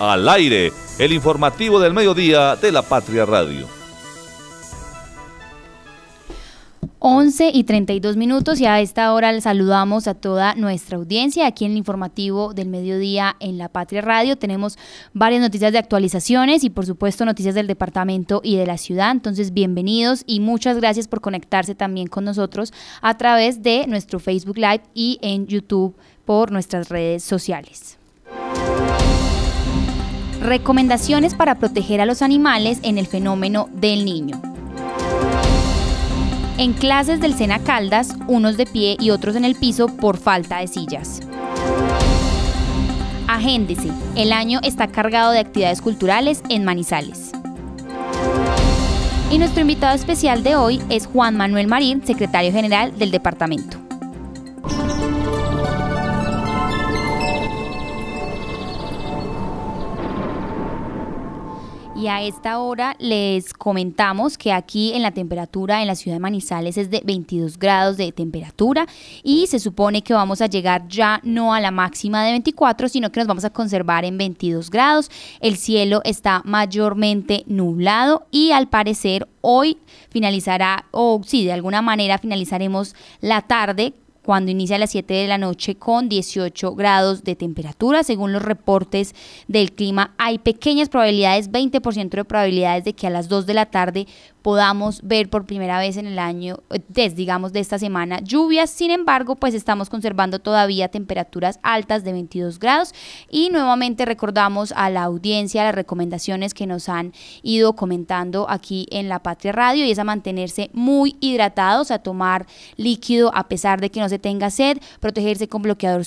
al aire, el informativo del mediodía de la Patria Radio. 11 y 32 minutos y a esta hora les saludamos a toda nuestra audiencia aquí en el informativo del mediodía en la Patria Radio. Tenemos varias noticias de actualizaciones y por supuesto noticias del departamento y de la ciudad. Entonces bienvenidos y muchas gracias por conectarse también con nosotros a través de nuestro Facebook Live y en YouTube por nuestras redes sociales. Recomendaciones para proteger a los animales en el fenómeno del niño. En clases del Sena Caldas, unos de pie y otros en el piso por falta de sillas. Agéndese, el año está cargado de actividades culturales en Manizales. Y nuestro invitado especial de hoy es Juan Manuel Marín, secretario general del departamento. Y a esta hora les comentamos que aquí en la temperatura en la ciudad de Manizales es de 22 grados de temperatura y se supone que vamos a llegar ya no a la máxima de 24, sino que nos vamos a conservar en 22 grados. El cielo está mayormente nublado y al parecer hoy finalizará, o sí, de alguna manera finalizaremos la tarde cuando inicia a las 7 de la noche con 18 grados de temperatura. Según los reportes del clima, hay pequeñas probabilidades, 20% de probabilidades de que a las 2 de la tarde podamos ver por primera vez en el año, desde digamos de esta semana, lluvias. Sin embargo, pues estamos conservando todavía temperaturas altas de 22 grados y nuevamente recordamos a la audiencia las recomendaciones que nos han ido comentando aquí en La Patria Radio y es a mantenerse muy hidratados, a tomar líquido a pesar de que se tenga sed, protegerse con bloqueador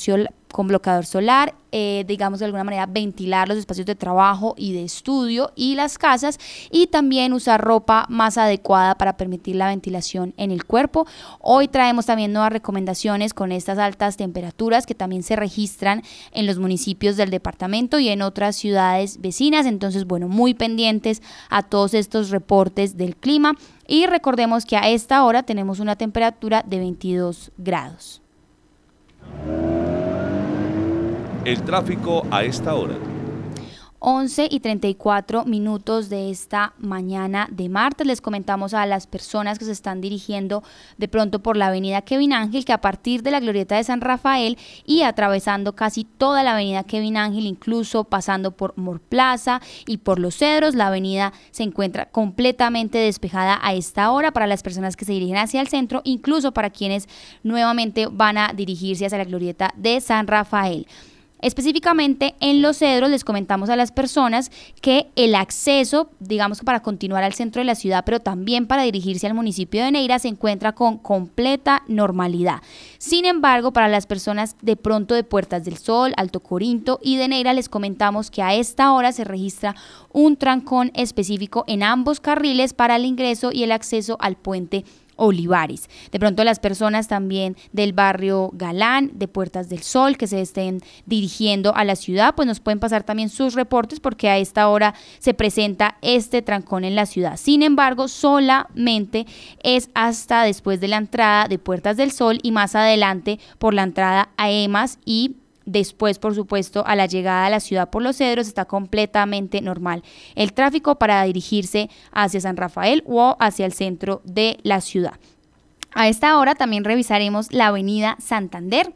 con bloqueador solar, eh, digamos de alguna manera ventilar los espacios de trabajo y de estudio y las casas y también usar ropa más adecuada para permitir la ventilación en el cuerpo. Hoy traemos también nuevas recomendaciones con estas altas temperaturas que también se registran en los municipios del departamento y en otras ciudades vecinas. Entonces, bueno, muy pendientes a todos estos reportes del clima y recordemos que a esta hora tenemos una temperatura de 22 grados. El tráfico a esta hora. 11 y 34 minutos de esta mañana de martes. Les comentamos a las personas que se están dirigiendo de pronto por la avenida Kevin Ángel que a partir de la glorieta de San Rafael y atravesando casi toda la avenida Kevin Ángel, incluso pasando por Mor Plaza y por Los Cedros, la avenida se encuentra completamente despejada a esta hora para las personas que se dirigen hacia el centro, incluso para quienes nuevamente van a dirigirse hacia la glorieta de San Rafael. Específicamente en Los Cedros les comentamos a las personas que el acceso, digamos que para continuar al centro de la ciudad, pero también para dirigirse al municipio de Neira, se encuentra con completa normalidad. Sin embargo, para las personas de pronto de Puertas del Sol, Alto Corinto y de Neira, les comentamos que a esta hora se registra un trancón específico en ambos carriles para el ingreso y el acceso al puente Olivares. De pronto las personas también del barrio Galán, de Puertas del Sol, que se estén dirigiendo a la ciudad, pues nos pueden pasar también sus reportes porque a esta hora se presenta este trancón en la ciudad. Sin embargo, solamente es hasta después de la entrada de Puertas del Sol y más adelante por la entrada a EMAS y Después, por supuesto, a la llegada a la ciudad por los cedros está completamente normal el tráfico para dirigirse hacia San Rafael o hacia el centro de la ciudad. A esta hora también revisaremos la avenida Santander.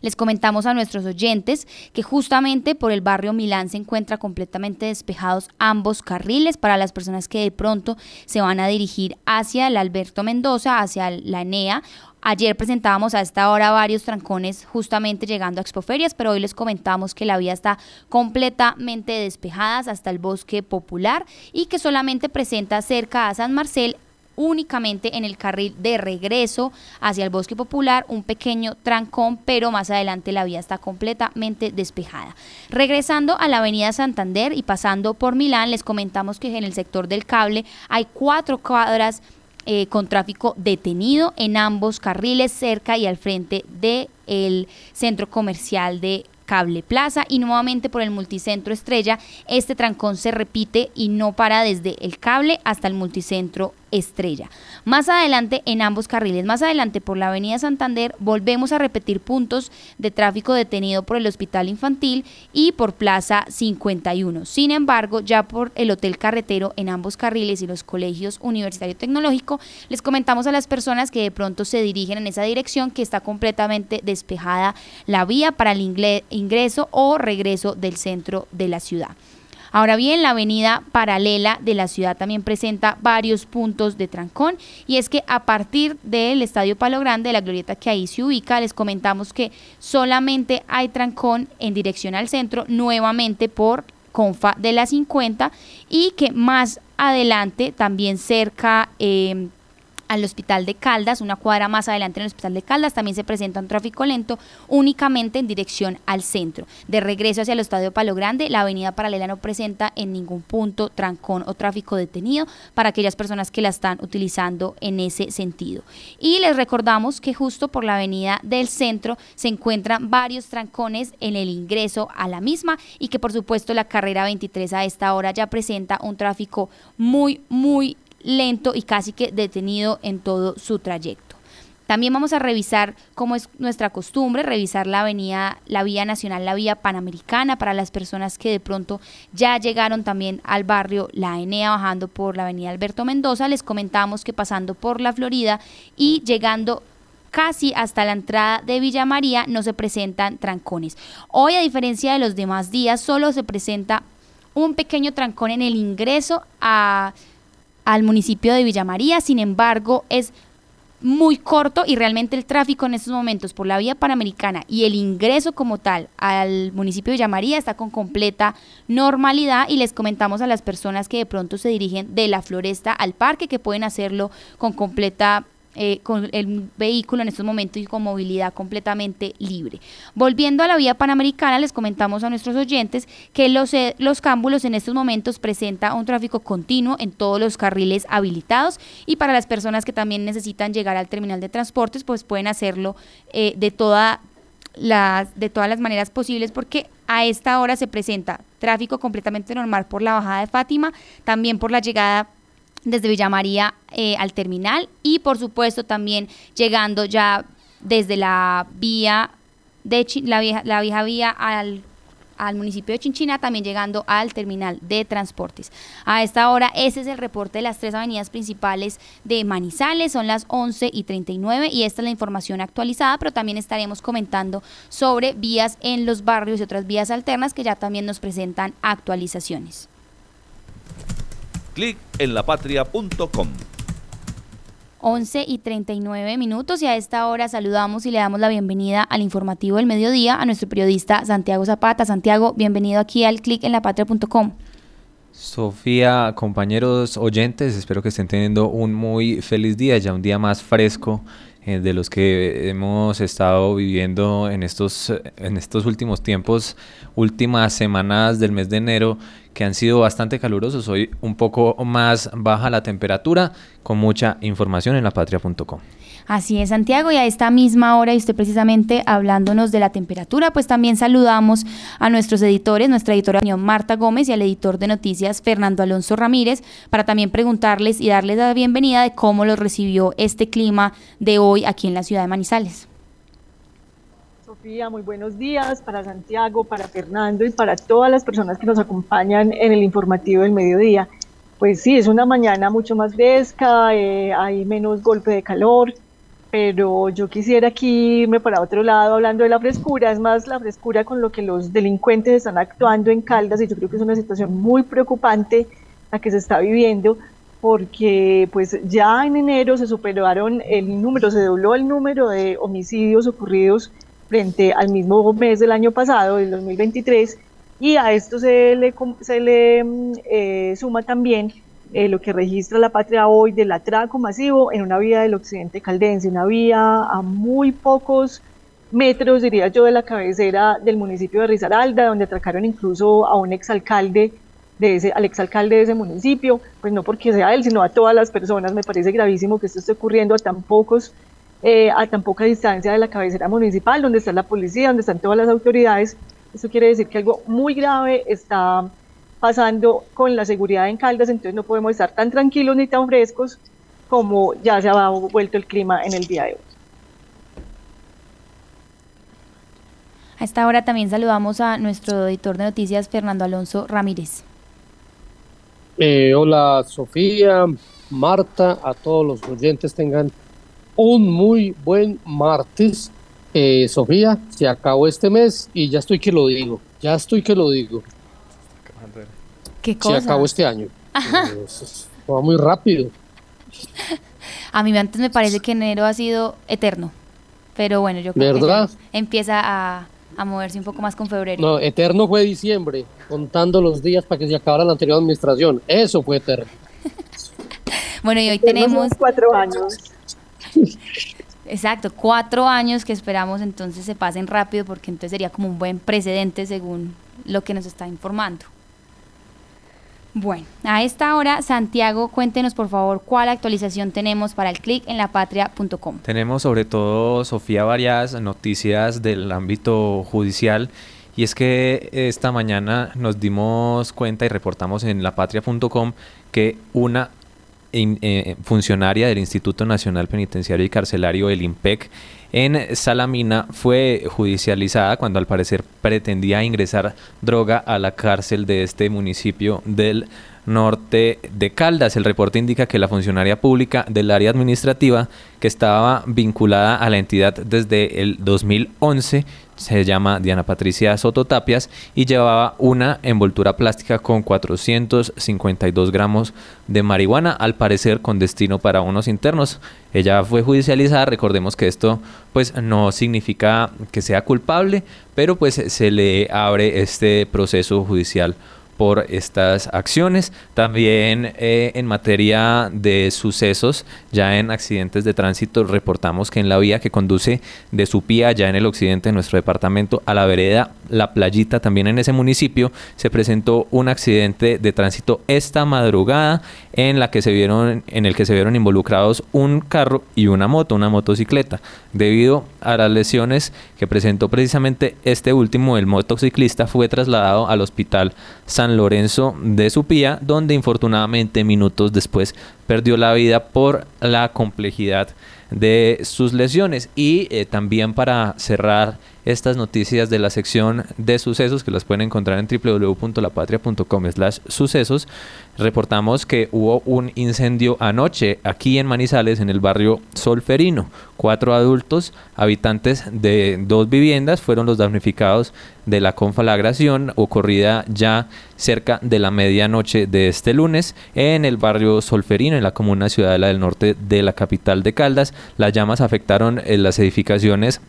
Les comentamos a nuestros oyentes que justamente por el barrio Milán se encuentra completamente despejados ambos carriles para las personas que de pronto se van a dirigir hacia el Alberto Mendoza, hacia la ENEA. Ayer presentábamos a esta hora varios trancones justamente llegando a Expoferias, pero hoy les comentamos que la vía está completamente despejada hasta el bosque popular y que solamente presenta cerca a San Marcel únicamente en el carril de regreso hacia el bosque popular, un pequeño trancón, pero más adelante la vía está completamente despejada. Regresando a la avenida Santander y pasando por Milán, les comentamos que en el sector del cable hay cuatro cuadras eh, con tráfico detenido en ambos carriles cerca y al frente del centro comercial de Cable Plaza y nuevamente por el multicentro Estrella. Este trancón se repite y no para desde el cable hasta el multicentro Estrella. Más adelante en ambos carriles, más adelante por la avenida Santander, volvemos a repetir puntos de tráfico detenido por el Hospital Infantil y por Plaza 51. Sin embargo, ya por el Hotel Carretero en ambos carriles y los colegios Universitario Tecnológico, les comentamos a las personas que de pronto se dirigen en esa dirección que está completamente despejada la vía para el ingreso o regreso del centro de la ciudad. Ahora bien, la avenida paralela de la ciudad también presenta varios puntos de trancón y es que a partir del Estadio Palo Grande, la glorieta que ahí se ubica, les comentamos que solamente hay trancón en dirección al centro, nuevamente por Confa de la 50 y que más adelante, también cerca... Eh, al Hospital de Caldas, una cuadra más adelante en el Hospital de Caldas, también se presenta un tráfico lento únicamente en dirección al centro. De regreso hacia el Estadio Palo Grande, la avenida paralela no presenta en ningún punto trancón o tráfico detenido para aquellas personas que la están utilizando en ese sentido. Y les recordamos que justo por la avenida del centro se encuentran varios trancones en el ingreso a la misma y que por supuesto la carrera 23 a esta hora ya presenta un tráfico muy, muy lento y casi que detenido en todo su trayecto. También vamos a revisar, como es nuestra costumbre, revisar la avenida, la vía nacional, la vía panamericana para las personas que de pronto ya llegaron también al barrio La Enea bajando por la avenida Alberto Mendoza. Les comentamos que pasando por la Florida y llegando casi hasta la entrada de Villa María no se presentan trancones. Hoy, a diferencia de los demás días, solo se presenta un pequeño trancón en el ingreso a al municipio de Villa María, sin embargo es muy corto y realmente el tráfico en estos momentos por la vía panamericana y el ingreso como tal al municipio de Villa María está con completa normalidad y les comentamos a las personas que de pronto se dirigen de la floresta al parque que pueden hacerlo con completa eh, con el vehículo en estos momentos y con movilidad completamente libre. Volviendo a la vía panamericana, les comentamos a nuestros oyentes que los, eh, los cámbulos en estos momentos presenta un tráfico continuo en todos los carriles habilitados y para las personas que también necesitan llegar al terminal de transportes, pues pueden hacerlo eh, de, toda las, de todas las maneras posibles porque a esta hora se presenta tráfico completamente normal por la bajada de Fátima, también por la llegada desde Villa María eh, al terminal y por supuesto también llegando ya desde la vía de la vieja, la vieja vía al, al municipio de Chinchina, también llegando al terminal de transportes. A esta hora, ese es el reporte de las tres avenidas principales de Manizales, son las 11 y 39 y esta es la información actualizada, pero también estaremos comentando sobre vías en los barrios y otras vías alternas que ya también nos presentan actualizaciones clic en lapatria.com. 11 y 39 minutos y a esta hora saludamos y le damos la bienvenida al informativo del mediodía a nuestro periodista Santiago Zapata. Santiago, bienvenido aquí al clic en lapatria.com. Sofía, compañeros oyentes, espero que estén teniendo un muy feliz día, ya un día más fresco eh, de los que hemos estado viviendo en estos, en estos últimos tiempos, últimas semanas del mes de enero que han sido bastante calurosos. Hoy un poco más baja la temperatura, con mucha información en lapatria.com. Así es, Santiago, y a esta misma hora, y usted precisamente hablándonos de la temperatura, pues también saludamos a nuestros editores, nuestra editora Marta Gómez y al editor de noticias Fernando Alonso Ramírez, para también preguntarles y darles la bienvenida de cómo los recibió este clima de hoy aquí en la ciudad de Manizales. Muy buenos días para Santiago, para Fernando y para todas las personas que nos acompañan en el informativo del mediodía. Pues sí, es una mañana mucho más fresca, eh, hay menos golpe de calor, pero yo quisiera aquí irme para otro lado hablando de la frescura, es más la frescura con lo que los delincuentes están actuando en Caldas y yo creo que es una situación muy preocupante la que se está viviendo porque pues ya en enero se superaron el número, se dobló el número de homicidios ocurridos frente al mismo mes del año pasado, del 2023, y a esto se le, se le mm, eh, suma también eh, lo que registra la patria hoy del atraco masivo en una vía del occidente caldense, una vía a muy pocos metros, diría yo, de la cabecera del municipio de Risaralda, donde atracaron incluso a un exalcalde de ese, al exalcalde de ese municipio, pues no porque sea él, sino a todas las personas. Me parece gravísimo que esto esté ocurriendo a tan pocos eh, a tan poca distancia de la cabecera municipal, donde está la policía, donde están todas las autoridades. Eso quiere decir que algo muy grave está pasando con la seguridad en Caldas, entonces no podemos estar tan tranquilos ni tan frescos como ya se ha vuelto el clima en el día de hoy. A esta hora también saludamos a nuestro editor de noticias, Fernando Alonso Ramírez. Eh, hola Sofía, Marta, a todos los oyentes tengan un muy buen martes. Eh, Sofía, se acabó este mes y ya estoy que lo digo, ya estoy que lo digo. ¿Qué cosa? Se acabó este año. Eh, va muy rápido. A mí antes me parece que enero ha sido eterno, pero bueno, yo creo ¿verdad? que empieza a, a moverse un poco más con febrero. No, eterno fue diciembre, contando los días para que se acabara la anterior administración. Eso fue eterno. Bueno, y hoy Tenemos tenemos, cuatro años. Exacto, cuatro años que esperamos entonces se pasen rápido porque entonces sería como un buen precedente según lo que nos está informando. Bueno, a esta hora, Santiago, cuéntenos por favor cuál actualización tenemos para el clic en lapatria.com. Tenemos sobre todo, Sofía, varias noticias del ámbito judicial. Y es que esta mañana nos dimos cuenta y reportamos en lapatria.com que una in- eh, funcionaria del Instituto Nacional Penitenciario y Carcelario, el IMPEC, en Salamina fue judicializada cuando al parecer pretendía ingresar droga a la cárcel de este municipio del norte de Caldas. El reporte indica que la funcionaria pública del área administrativa que estaba vinculada a la entidad desde el 2011 se llama Diana Patricia Soto Tapias y llevaba una envoltura plástica con 452 gramos de marihuana, al parecer con destino para unos internos. Ella fue judicializada, recordemos que esto pues no significa que sea culpable, pero pues se le abre este proceso judicial por estas acciones. También eh, en materia de sucesos, ya en accidentes de tránsito, reportamos que en la vía que conduce de Supía, ya en el occidente de nuestro departamento, a la vereda La Playita, también en ese municipio, se presentó un accidente de tránsito esta madrugada en la que se vieron, en el que se vieron involucrados un carro y una moto, una motocicleta. Debido a las lesiones que presentó precisamente este último, el motociclista fue trasladado al hospital San Lorenzo de Supía, donde infortunadamente minutos después perdió la vida por la complejidad de sus lesiones. Y eh, también para cerrar estas noticias de la sección de sucesos que las pueden encontrar en www.lapatria.com slash sucesos, reportamos que hubo un incendio anoche aquí en Manizales, en el barrio Solferino. Cuatro adultos, habitantes de dos viviendas, fueron los damnificados de la conflagración ocurrida ya cerca de la medianoche de este lunes en el barrio Solferino, en la comuna Ciudadela del Norte de la capital de Caldas. Las llamas afectaron eh, las edificaciones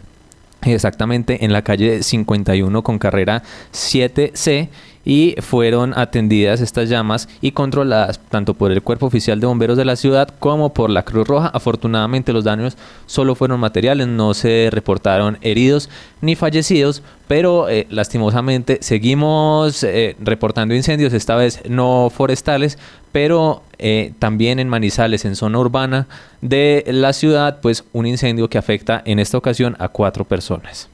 exactamente en la calle 51 con carrera 7C y fueron atendidas estas llamas y controladas tanto por el Cuerpo Oficial de Bomberos de la ciudad como por la Cruz Roja. Afortunadamente los daños solo fueron materiales, no se reportaron heridos ni fallecidos, pero eh, lastimosamente seguimos eh, reportando incendios, esta vez no forestales, pero eh, también en Manizales, en zona urbana de la ciudad, pues un incendio que afecta en esta ocasión a cuatro personas.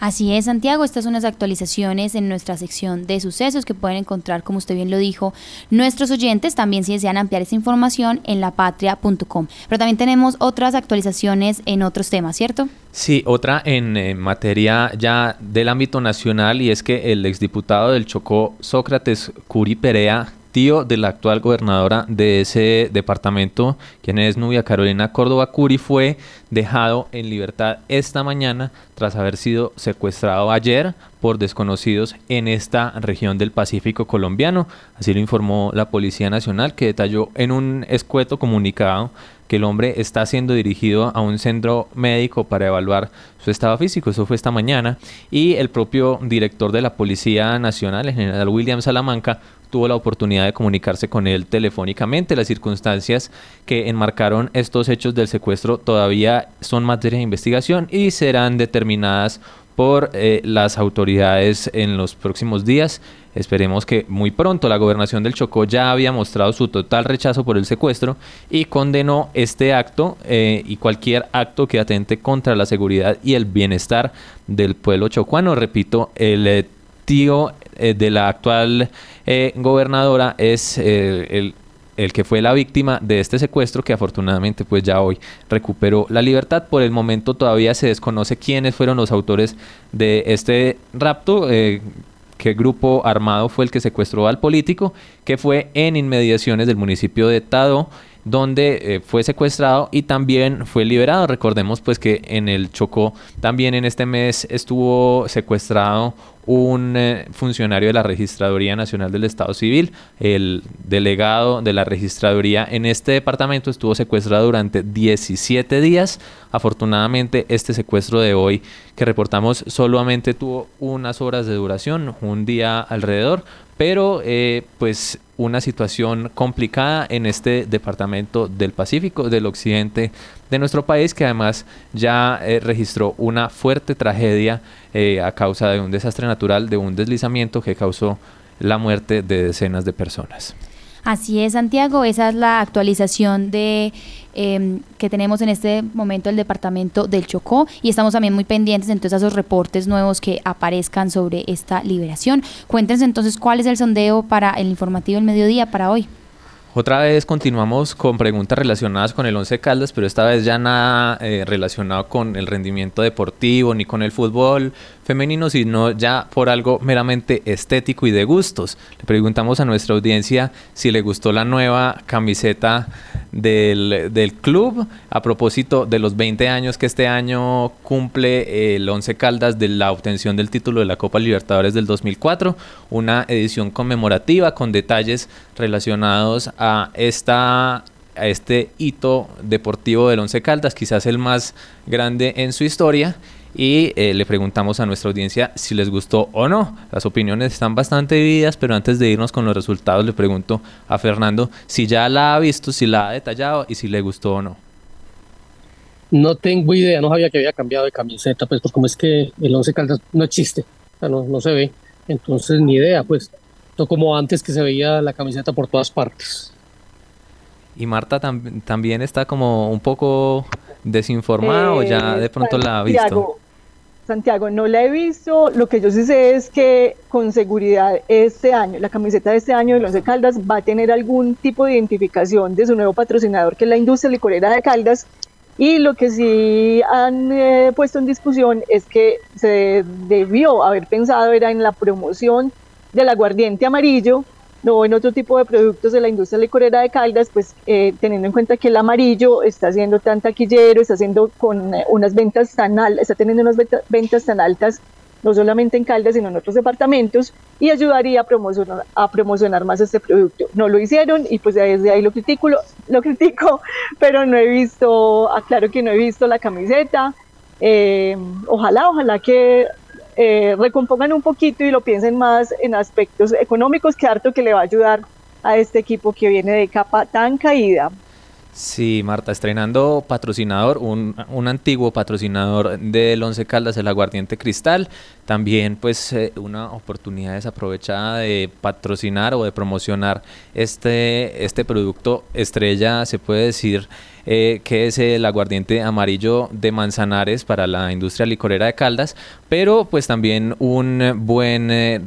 Así es, Santiago, estas son las actualizaciones en nuestra sección de sucesos que pueden encontrar, como usted bien lo dijo, nuestros oyentes, también si desean ampliar esta información en lapatria.com. Pero también tenemos otras actualizaciones en otros temas, ¿cierto? Sí, otra en eh, materia ya del ámbito nacional y es que el exdiputado del Chocó, Sócrates Curi Perea, tío de la actual gobernadora de ese departamento, quien es Nubia Carolina Córdoba Curi, fue dejado en libertad esta mañana tras haber sido secuestrado ayer por desconocidos en esta región del Pacífico colombiano. Así lo informó la Policía Nacional, que detalló en un escueto comunicado que el hombre está siendo dirigido a un centro médico para evaluar su estado físico. Eso fue esta mañana. Y el propio director de la Policía Nacional, el general William Salamanca, tuvo la oportunidad de comunicarse con él telefónicamente. Las circunstancias que enmarcaron estos hechos del secuestro todavía son materia de investigación y serán determinadas por eh, las autoridades en los próximos días. Esperemos que muy pronto la gobernación del Chocó ya había mostrado su total rechazo por el secuestro y condenó este acto eh, y cualquier acto que atente contra la seguridad y el bienestar del pueblo chocuano. Repito, el eh, tío de la actual gobernadora es el el que fue la víctima de este secuestro que afortunadamente pues ya hoy recuperó la libertad. Por el momento todavía se desconoce quiénes fueron los autores de este rapto. Eh, qué grupo armado fue el que secuestró al político, que fue en inmediaciones del municipio de Tado donde eh, fue secuestrado y también fue liberado. Recordemos pues que en el Chocó también en este mes estuvo secuestrado un eh, funcionario de la Registraduría Nacional del Estado Civil, el delegado de la Registraduría en este departamento estuvo secuestrado durante 17 días. Afortunadamente este secuestro de hoy que reportamos solamente tuvo unas horas de duración, un día alrededor, pero eh, pues una situación complicada en este departamento del Pacífico, del occidente de nuestro país, que además ya eh, registró una fuerte tragedia eh, a causa de un desastre natural, de un deslizamiento que causó la muerte de decenas de personas. Así es, Santiago, esa es la actualización de em, que tenemos en este momento el departamento del Chocó y estamos también muy pendientes entonces a esos reportes nuevos que aparezcan sobre esta liberación. Cuéntenos entonces cuál es el sondeo para el informativo del mediodía para hoy. Otra vez continuamos con preguntas relacionadas con el Once Caldas, pero esta vez ya nada eh, relacionado con el rendimiento deportivo ni con el fútbol femenino, sino ya por algo meramente estético y de gustos. Le preguntamos a nuestra audiencia si le gustó la nueva camiseta del, del club a propósito de los 20 años que este año cumple el Once Caldas de la obtención del título de la Copa Libertadores del 2004, una edición conmemorativa con detalles relacionados a esta a este hito deportivo del Once Caldas, quizás el más grande en su historia y eh, le preguntamos a nuestra audiencia si les gustó o no. Las opiniones están bastante divididas, pero antes de irnos con los resultados le pregunto a Fernando si ya la ha visto, si la ha detallado y si le gustó o no. No tengo idea, no sabía que había cambiado de camiseta, pues, pues como es que el Once Caldas no existe, no, no se ve, entonces ni idea, pues, no como antes que se veía la camiseta por todas partes. Y Marta también está como un poco desinformada o ya de pronto la ha visto. Santiago, no la he visto. Lo que yo sí sé es que con seguridad este año, la camiseta de este año de Los Caldas va a tener algún tipo de identificación de su nuevo patrocinador, que es la industria licorera de Caldas. Y lo que sí han eh, puesto en discusión es que se debió haber pensado era en la promoción del aguardiente amarillo, no en otro tipo de productos de la industria licorera de Caldas, pues eh, teniendo en cuenta que el amarillo está siendo tan taquillero, está haciendo con eh, unas ventas tan altas, está teniendo unas ventas tan altas, no solamente en Caldas, sino en otros departamentos, y ayudaría a promocionar, a promocionar más este producto. No lo hicieron y pues desde ahí lo critico, critico, pero no he visto, aclaro que no he visto la camiseta. Eh, ojalá, ojalá que eh, recompongan un poquito y lo piensen más en aspectos económicos, que harto que le va a ayudar a este equipo que viene de capa tan caída. Sí, Marta, estrenando patrocinador, un, un, antiguo patrocinador del Once Caldas, el Aguardiente Cristal. También, pues, eh, una oportunidad desaprovechada de patrocinar o de promocionar este, este producto estrella, se puede decir, eh, que es el aguardiente amarillo de Manzanares para la industria licorera de Caldas, pero pues también un buen... Eh,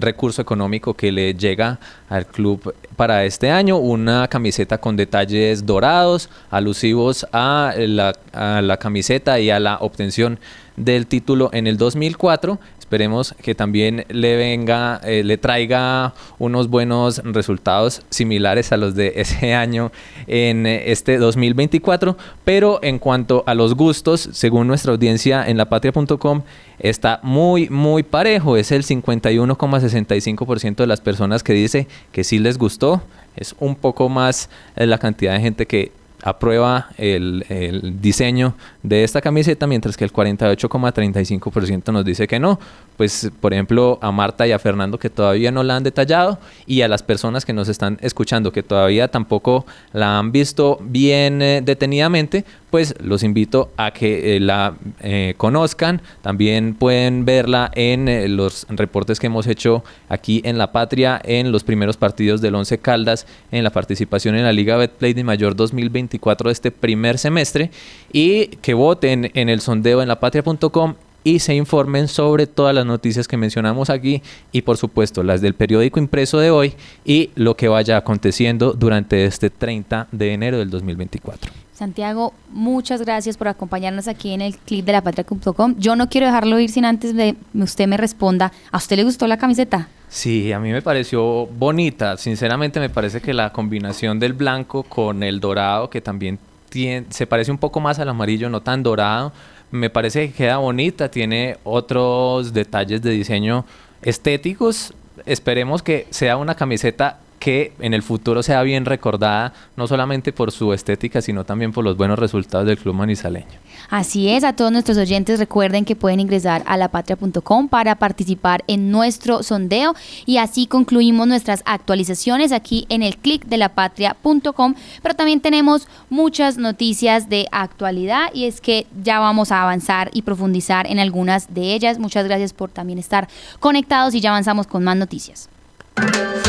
recurso económico que le llega al club para este año. Una camiseta con detalles dorados, alusivos a la, a la camiseta y a la obtención del título en el 2004. Esperemos que también le venga, eh, le traiga unos buenos resultados similares a los de ese año en este 2024. Pero en cuanto a los gustos, según nuestra audiencia en lapatria.com, está muy, muy parejo. Es el 51,65% de las personas que dice que sí les gustó. Es un poco más eh, la cantidad de gente que aprueba el, el, diseño de esta camiseta, mientras que el 48,35% nos dice que no. Pues, por ejemplo, a Marta y a Fernando que todavía no la han detallado y a las personas que nos están escuchando que todavía tampoco la han visto bien eh, detenidamente, pues los invito a que eh, la eh, conozcan. También pueden verla en los reportes que hemos hecho aquí en La Patria, en los primeros partidos del Once Caldas, en la participación en la Liga Betplay de Mayor 2024 de este primer semestre y que voten en el sondeo en lapatria.com y se informen sobre todas las noticias que mencionamos aquí y por supuesto las del periódico impreso de hoy y lo que vaya aconteciendo durante este 30 de enero del 2024. Santiago, muchas gracias por acompañarnos aquí en el clip de la patria.com. Yo no quiero dejarlo ir sin antes de usted me responda. ¿A usted le gustó la camiseta? Sí, a mí me pareció bonita. Sinceramente me parece que la combinación del blanco con el dorado, que también tiene, se parece un poco más al amarillo, no tan dorado, me parece que queda bonita. Tiene otros detalles de diseño estéticos. Esperemos que sea una camiseta que en el futuro sea bien recordada, no solamente por su estética, sino también por los buenos resultados del Club Manizaleño. Así es, a todos nuestros oyentes recuerden que pueden ingresar a lapatria.com para participar en nuestro sondeo y así concluimos nuestras actualizaciones aquí en el clic de lapatria.com, pero también tenemos muchas noticias de actualidad y es que ya vamos a avanzar y profundizar en algunas de ellas. Muchas gracias por también estar conectados y ya avanzamos con más noticias.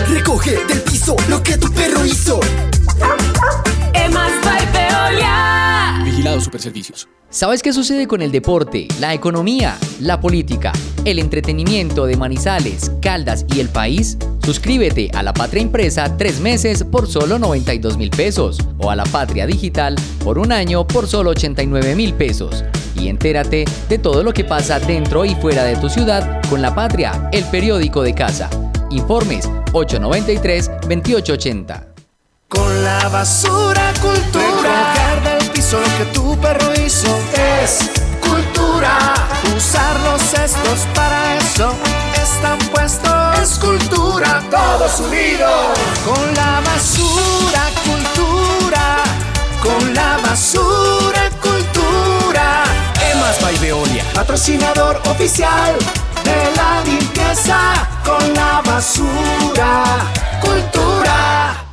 Recoge del piso lo que tu perro hizo. Emas by Veolia. Vigilado Superservicios. ¿Sabes qué sucede con el deporte, la economía, la política, el entretenimiento de Manizales, Caldas y el país? Suscríbete a La Patria Impresa tres meses por solo 92 mil pesos o a La Patria Digital por un año por solo 89 mil pesos. Y entérate de todo lo que pasa dentro y fuera de tu ciudad con La Patria, el periódico de casa. Informes 893-2880. Con la basura cultura. Recoger del piso lo que tu perro hizo es cultura. Usar los cestos para eso están puestos. Es cultura, todos unidos. Con la basura cultura. Con la basura cultura. Emas by Veolia. Patrocinador oficial de la limpieza con la basura. Cultura.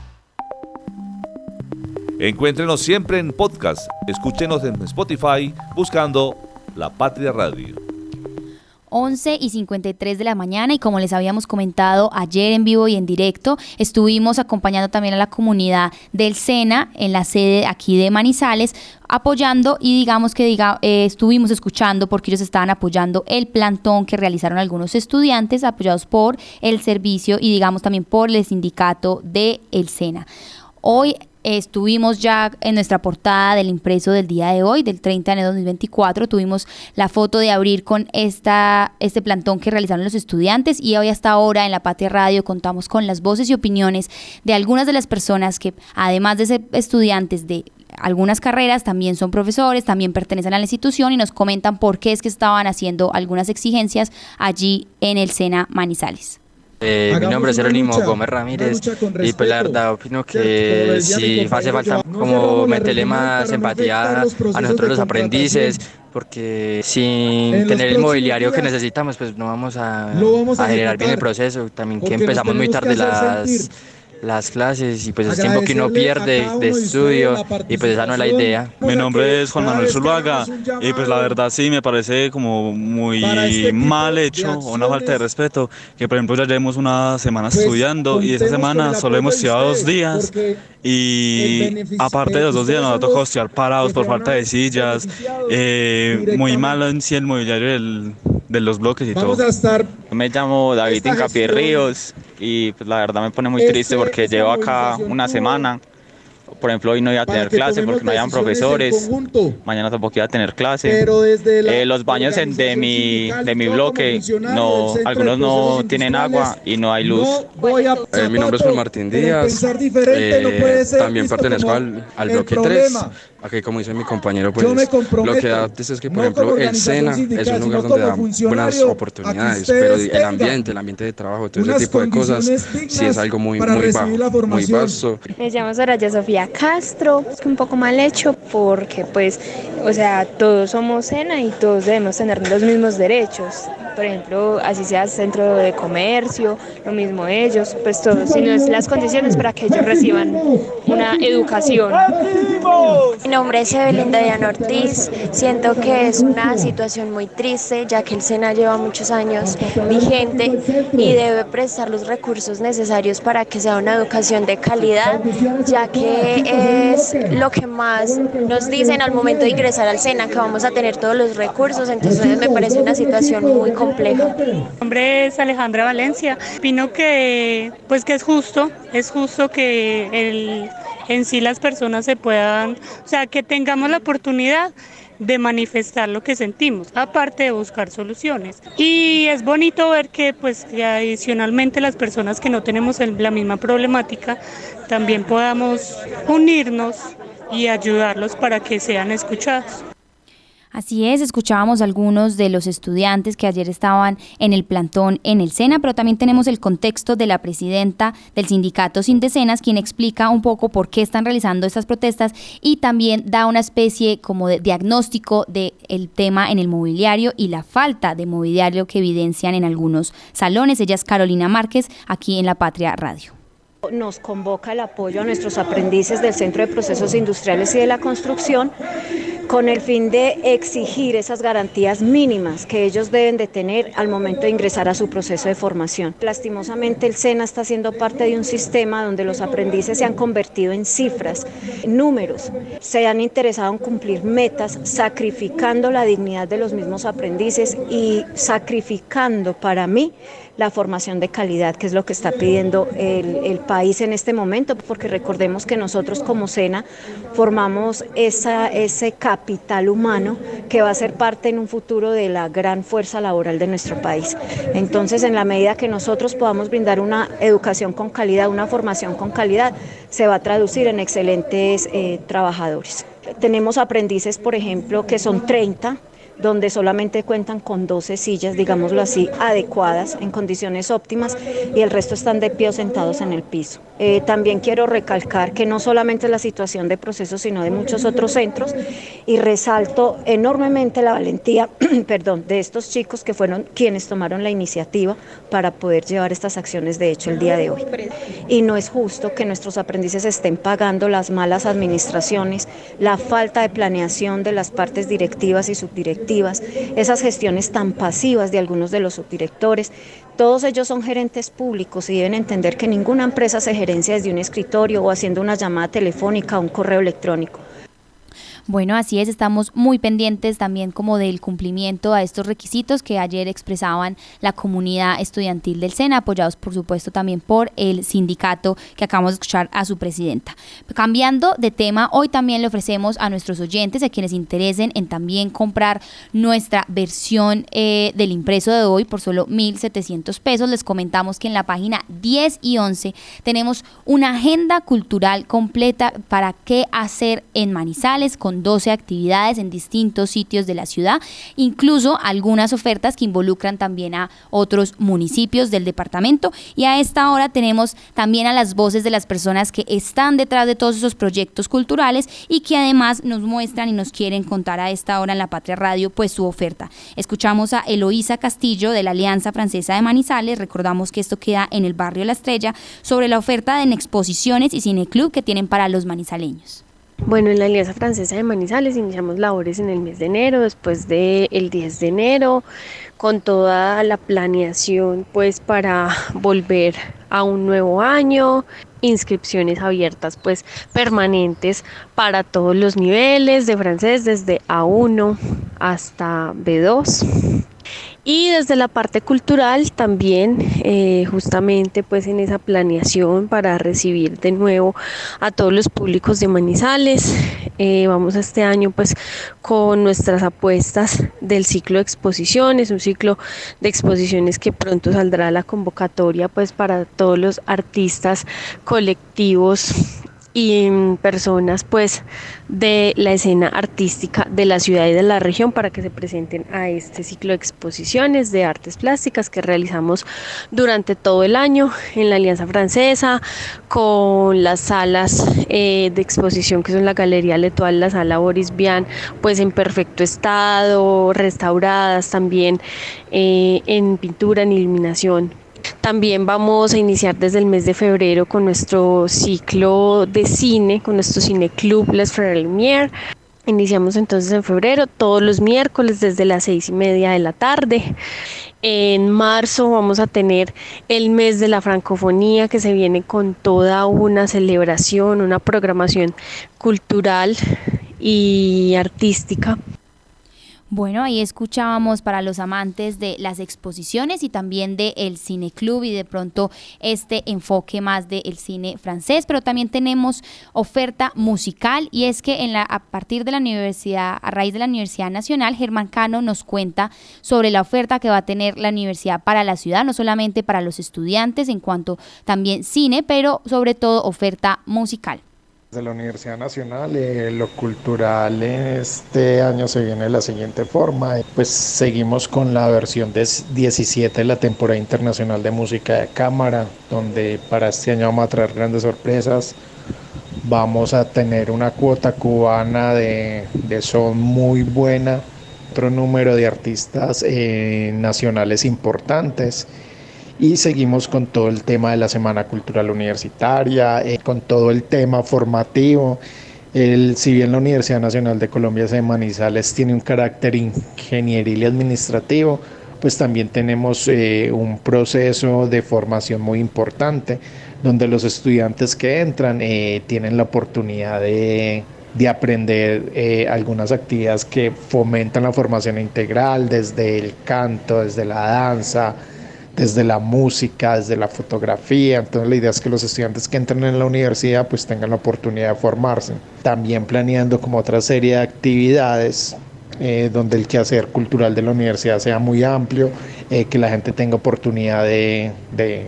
Encuéntrenos siempre en podcast. Escúchenos en Spotify buscando La Patria Radio. 11 y 53 de la mañana y como les habíamos comentado ayer en vivo y en directo, estuvimos acompañando también a la comunidad del SENA en la sede aquí de Manizales, apoyando y digamos que diga, eh, estuvimos escuchando porque ellos estaban apoyando el plantón que realizaron algunos estudiantes apoyados por el servicio y digamos también por el sindicato de el SENA. Hoy Estuvimos ya en nuestra portada del impreso del día de hoy, del 30 de enero de 2024. Tuvimos la foto de abrir con esta, este plantón que realizaron los estudiantes y hoy hasta ahora en la Patria Radio contamos con las voces y opiniones de algunas de las personas que, además de ser estudiantes de algunas carreras, también son profesores, también pertenecen a la institución y nos comentan por qué es que estaban haciendo algunas exigencias allí en el SENA Manizales. Eh, mi nombre es Jerónimo Gómez Ramírez y pues la verdad opino que si hace falta como meterle más empatía a nosotros los aprendices porque sin tener el mobiliario que necesitamos pues no vamos a, a generar bien el proceso, también que empezamos muy tarde las las clases y pues es tiempo que uno pierde de estudio y pues esa no es la idea. Mi nombre es Juan Manuel Zuluaga y pues la verdad sí me parece como muy mal hecho, una falta de respeto, que por ejemplo ya llevamos una semana estudiando y esa semana solo hemos estudiado dos días y aparte de los dos días nos ha tocado estudiar parados por falta de sillas, eh, muy malo en sí el mobiliario del, de los bloques y todo. Me llamo David Incapié Ríos y pues la verdad me pone muy triste porque llevo acá una semana por ejemplo, hoy no iba a tener clase porque no habían profesores. Mañana tampoco iba a tener clase. Eh, los baños de mi, de mi bloque, no, algunos no tienen agua y no hay luz. Eh, mi nombre es Juan Martín Díaz. Eh, también pertenezco al, al bloque 3. Aquí, como dice mi compañero, pues lo que da es que, por ejemplo, el SENA es un lugar donde da buenas oportunidades, pero el ambiente, el ambiente de trabajo, todo ese tipo de cosas, sí es algo muy, muy bajo, muy vasto. Me llamo Soraya Sofía Castro, es un poco mal hecho porque, pues, o sea, todos somos SENA y todos debemos tener los mismos derechos. Por ejemplo, así sea centro de comercio, lo mismo ellos, pues todos, sino es las condiciones para que ellos reciban una educación. Mi nombre es Evelyn Dayan Ortiz. Siento que es una situación muy triste, ya que el SENA lleva muchos años vigente y debe prestar los recursos necesarios para que sea una educación de calidad, ya que es lo que más nos dicen al momento de ingresar al SENA, que vamos a tener todos los recursos, entonces me parece una situación muy compleja. Mi nombre es Alejandra Valencia. Opino que, pues que es justo, es justo que el en sí las personas se puedan, o sea, que tengamos la oportunidad de manifestar lo que sentimos, aparte de buscar soluciones. Y es bonito ver que pues adicionalmente las personas que no tenemos la misma problemática también podamos unirnos y ayudarlos para que sean escuchados. Así es, escuchábamos algunos de los estudiantes que ayer estaban en el plantón en el SENA, pero también tenemos el contexto de la presidenta del sindicato Sin Decenas, quien explica un poco por qué están realizando estas protestas y también da una especie como de diagnóstico del el tema en el mobiliario y la falta de mobiliario que evidencian en algunos salones. Ella es Carolina Márquez, aquí en La Patria Radio. Nos convoca el apoyo a nuestros aprendices del Centro de Procesos Industriales y de la Construcción con el fin de exigir esas garantías mínimas que ellos deben de tener al momento de ingresar a su proceso de formación. Lastimosamente el SENA está siendo parte de un sistema donde los aprendices se han convertido en cifras, números, se han interesado en cumplir metas, sacrificando la dignidad de los mismos aprendices y sacrificando para mí la formación de calidad, que es lo que está pidiendo el, país en este momento, porque recordemos que nosotros como SENA formamos ese capital humano que va a ser parte en un futuro de la gran fuerza laboral de nuestro país. Entonces, en la medida que nosotros podamos brindar una educación con calidad, una formación con calidad, se va a traducir en excelentes eh, trabajadores. Tenemos aprendices, por ejemplo, que son 30 donde solamente cuentan con 12 sillas, digámoslo así, adecuadas, en condiciones óptimas, y el resto están de pie o sentados en el piso. Eh, también quiero recalcar que no solamente la situación de procesos, sino de muchos otros centros, y resalto enormemente la valentía perdón, de estos chicos que fueron quienes tomaron la iniciativa para poder llevar estas acciones de hecho el día de hoy. Y no es justo que nuestros aprendices estén pagando las malas administraciones, la falta de planeación de las partes directivas y subdirectivas esas gestiones tan pasivas de algunos de los subdirectores. Todos ellos son gerentes públicos y deben entender que ninguna empresa se gerencia desde un escritorio o haciendo una llamada telefónica o un correo electrónico. Bueno, así es, estamos muy pendientes también como del cumplimiento a estos requisitos que ayer expresaban la comunidad estudiantil del SENA, apoyados por supuesto también por el sindicato que acabamos de escuchar a su presidenta. Cambiando de tema, hoy también le ofrecemos a nuestros oyentes, a quienes interesen en también comprar nuestra versión eh, del impreso de hoy por solo 1.700 pesos, les comentamos que en la página 10 y 11 tenemos una agenda cultural completa para qué hacer en Manizales con 12 actividades en distintos sitios de la ciudad, incluso algunas ofertas que involucran también a otros municipios del departamento. Y a esta hora tenemos también a las voces de las personas que están detrás de todos esos proyectos culturales y que además nos muestran y nos quieren contar a esta hora en la Patria Radio pues su oferta. Escuchamos a Eloísa Castillo de la Alianza Francesa de Manizales, recordamos que esto queda en el barrio La Estrella, sobre la oferta en exposiciones y cineclub que tienen para los manizaleños. Bueno, en la Alianza Francesa de Manizales iniciamos labores en el mes de enero, después del el 10 de enero, con toda la planeación pues para volver a un nuevo año, inscripciones abiertas pues permanentes para todos los niveles de francés desde A1 hasta B2 y desde la parte cultural también, eh, justamente pues en esa planeación para recibir de nuevo a todos los públicos de Manizales. Eh, vamos este año pues con nuestras apuestas del ciclo de exposiciones, un ciclo de exposiciones que pronto saldrá la convocatoria pues para todos los artistas colectivos y personas pues de la escena artística de la ciudad y de la región para que se presenten a este ciclo de exposiciones de artes plásticas que realizamos durante todo el año en la Alianza Francesa con las salas eh, de exposición que son la Galería Letual, la Sala Boris Vian pues en perfecto estado, restauradas también eh, en pintura, en iluminación También vamos a iniciar desde el mes de febrero con nuestro ciclo de cine, con nuestro cine club Les Frères Lumière. Iniciamos entonces en febrero, todos los miércoles desde las seis y media de la tarde. En marzo vamos a tener el mes de la francofonía que se viene con toda una celebración, una programación cultural y artística. Bueno, ahí escuchábamos para los amantes de las exposiciones y también del el cine club y de pronto este enfoque más del cine francés, pero también tenemos oferta musical y es que en la, a partir de la universidad, a raíz de la Universidad Nacional, Germán Cano nos cuenta sobre la oferta que va a tener la universidad para la ciudad, no solamente para los estudiantes en cuanto también cine, pero sobre todo oferta musical de la Universidad Nacional, eh, lo cultural este año se viene de la siguiente forma, pues seguimos con la versión de 17 de la temporada internacional de música de cámara, donde para este año vamos a traer grandes sorpresas, vamos a tener una cuota cubana de, de son muy buena, otro número de artistas eh, nacionales importantes y seguimos con todo el tema de la Semana Cultural Universitaria, eh, con todo el tema formativo. El, si bien la Universidad Nacional de Colombia de Manizales tiene un carácter ingenieril y administrativo, pues también tenemos eh, un proceso de formación muy importante, donde los estudiantes que entran eh, tienen la oportunidad de, de aprender algunas actividades que fomentan la formación integral, desde el canto, desde la danza, desde la música, desde la fotografía. Entonces la idea es que los estudiantes que entren en la universidad pues tengan la oportunidad de formarse. También planeando como otra serie de actividades eh, donde el quehacer cultural de la universidad sea muy amplio, eh, que la gente tenga oportunidad de, de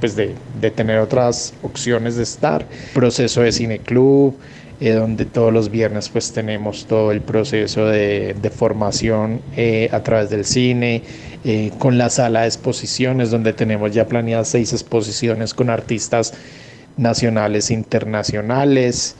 pues de, de, tener otras opciones de estar. Proceso de cine club, eh, donde todos los viernes pues tenemos todo el proceso de, de formación a través del cine, eh, con la sala de exposiciones, donde tenemos ya planeadas seis exposiciones con artistas nacionales e internacionales.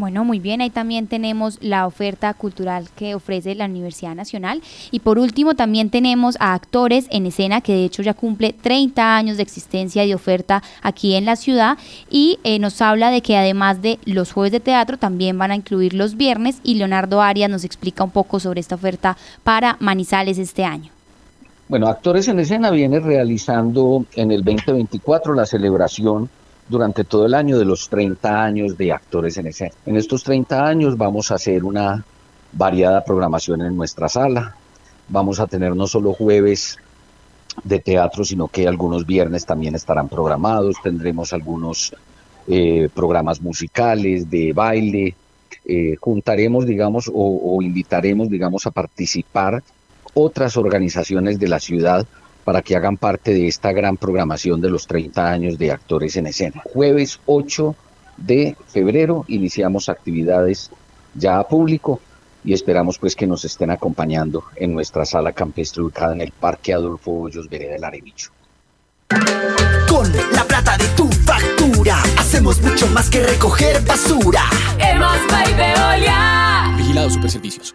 Bueno, muy bien, ahí también tenemos la oferta cultural que ofrece la Universidad Nacional. Y por último, también tenemos a Actores en Escena, que de hecho ya cumple 30 años de existencia y de oferta aquí en la ciudad. Y eh, nos habla de que además de los jueves de teatro, también van a incluir los viernes. Y Leonardo Arias nos explica un poco sobre esta oferta para Manizales este año. Bueno, Actores en Escena viene realizando en el 2024 la celebración durante todo el año de los 30 años de Actores en Escena. En estos 30 años vamos a hacer una variada programación en nuestra sala. Vamos a tener no solo jueves de teatro, sino que algunos viernes también estarán programados. Tendremos algunos eh, programas musicales, de baile. Eh, juntaremos, digamos, o, o invitaremos, digamos, a participar otras organizaciones de la ciudad para que hagan parte de esta gran programación de los 30 años de Actores en Escena. Jueves 8 de febrero iniciamos actividades ya a público y esperamos pues que nos estén acompañando en nuestra sala campestre ubicada en el Parque Adolfo Hoyos Vereda del. Con la plata de tu factura hacemos mucho más que recoger basura. Hemos Vigilado Superservicios.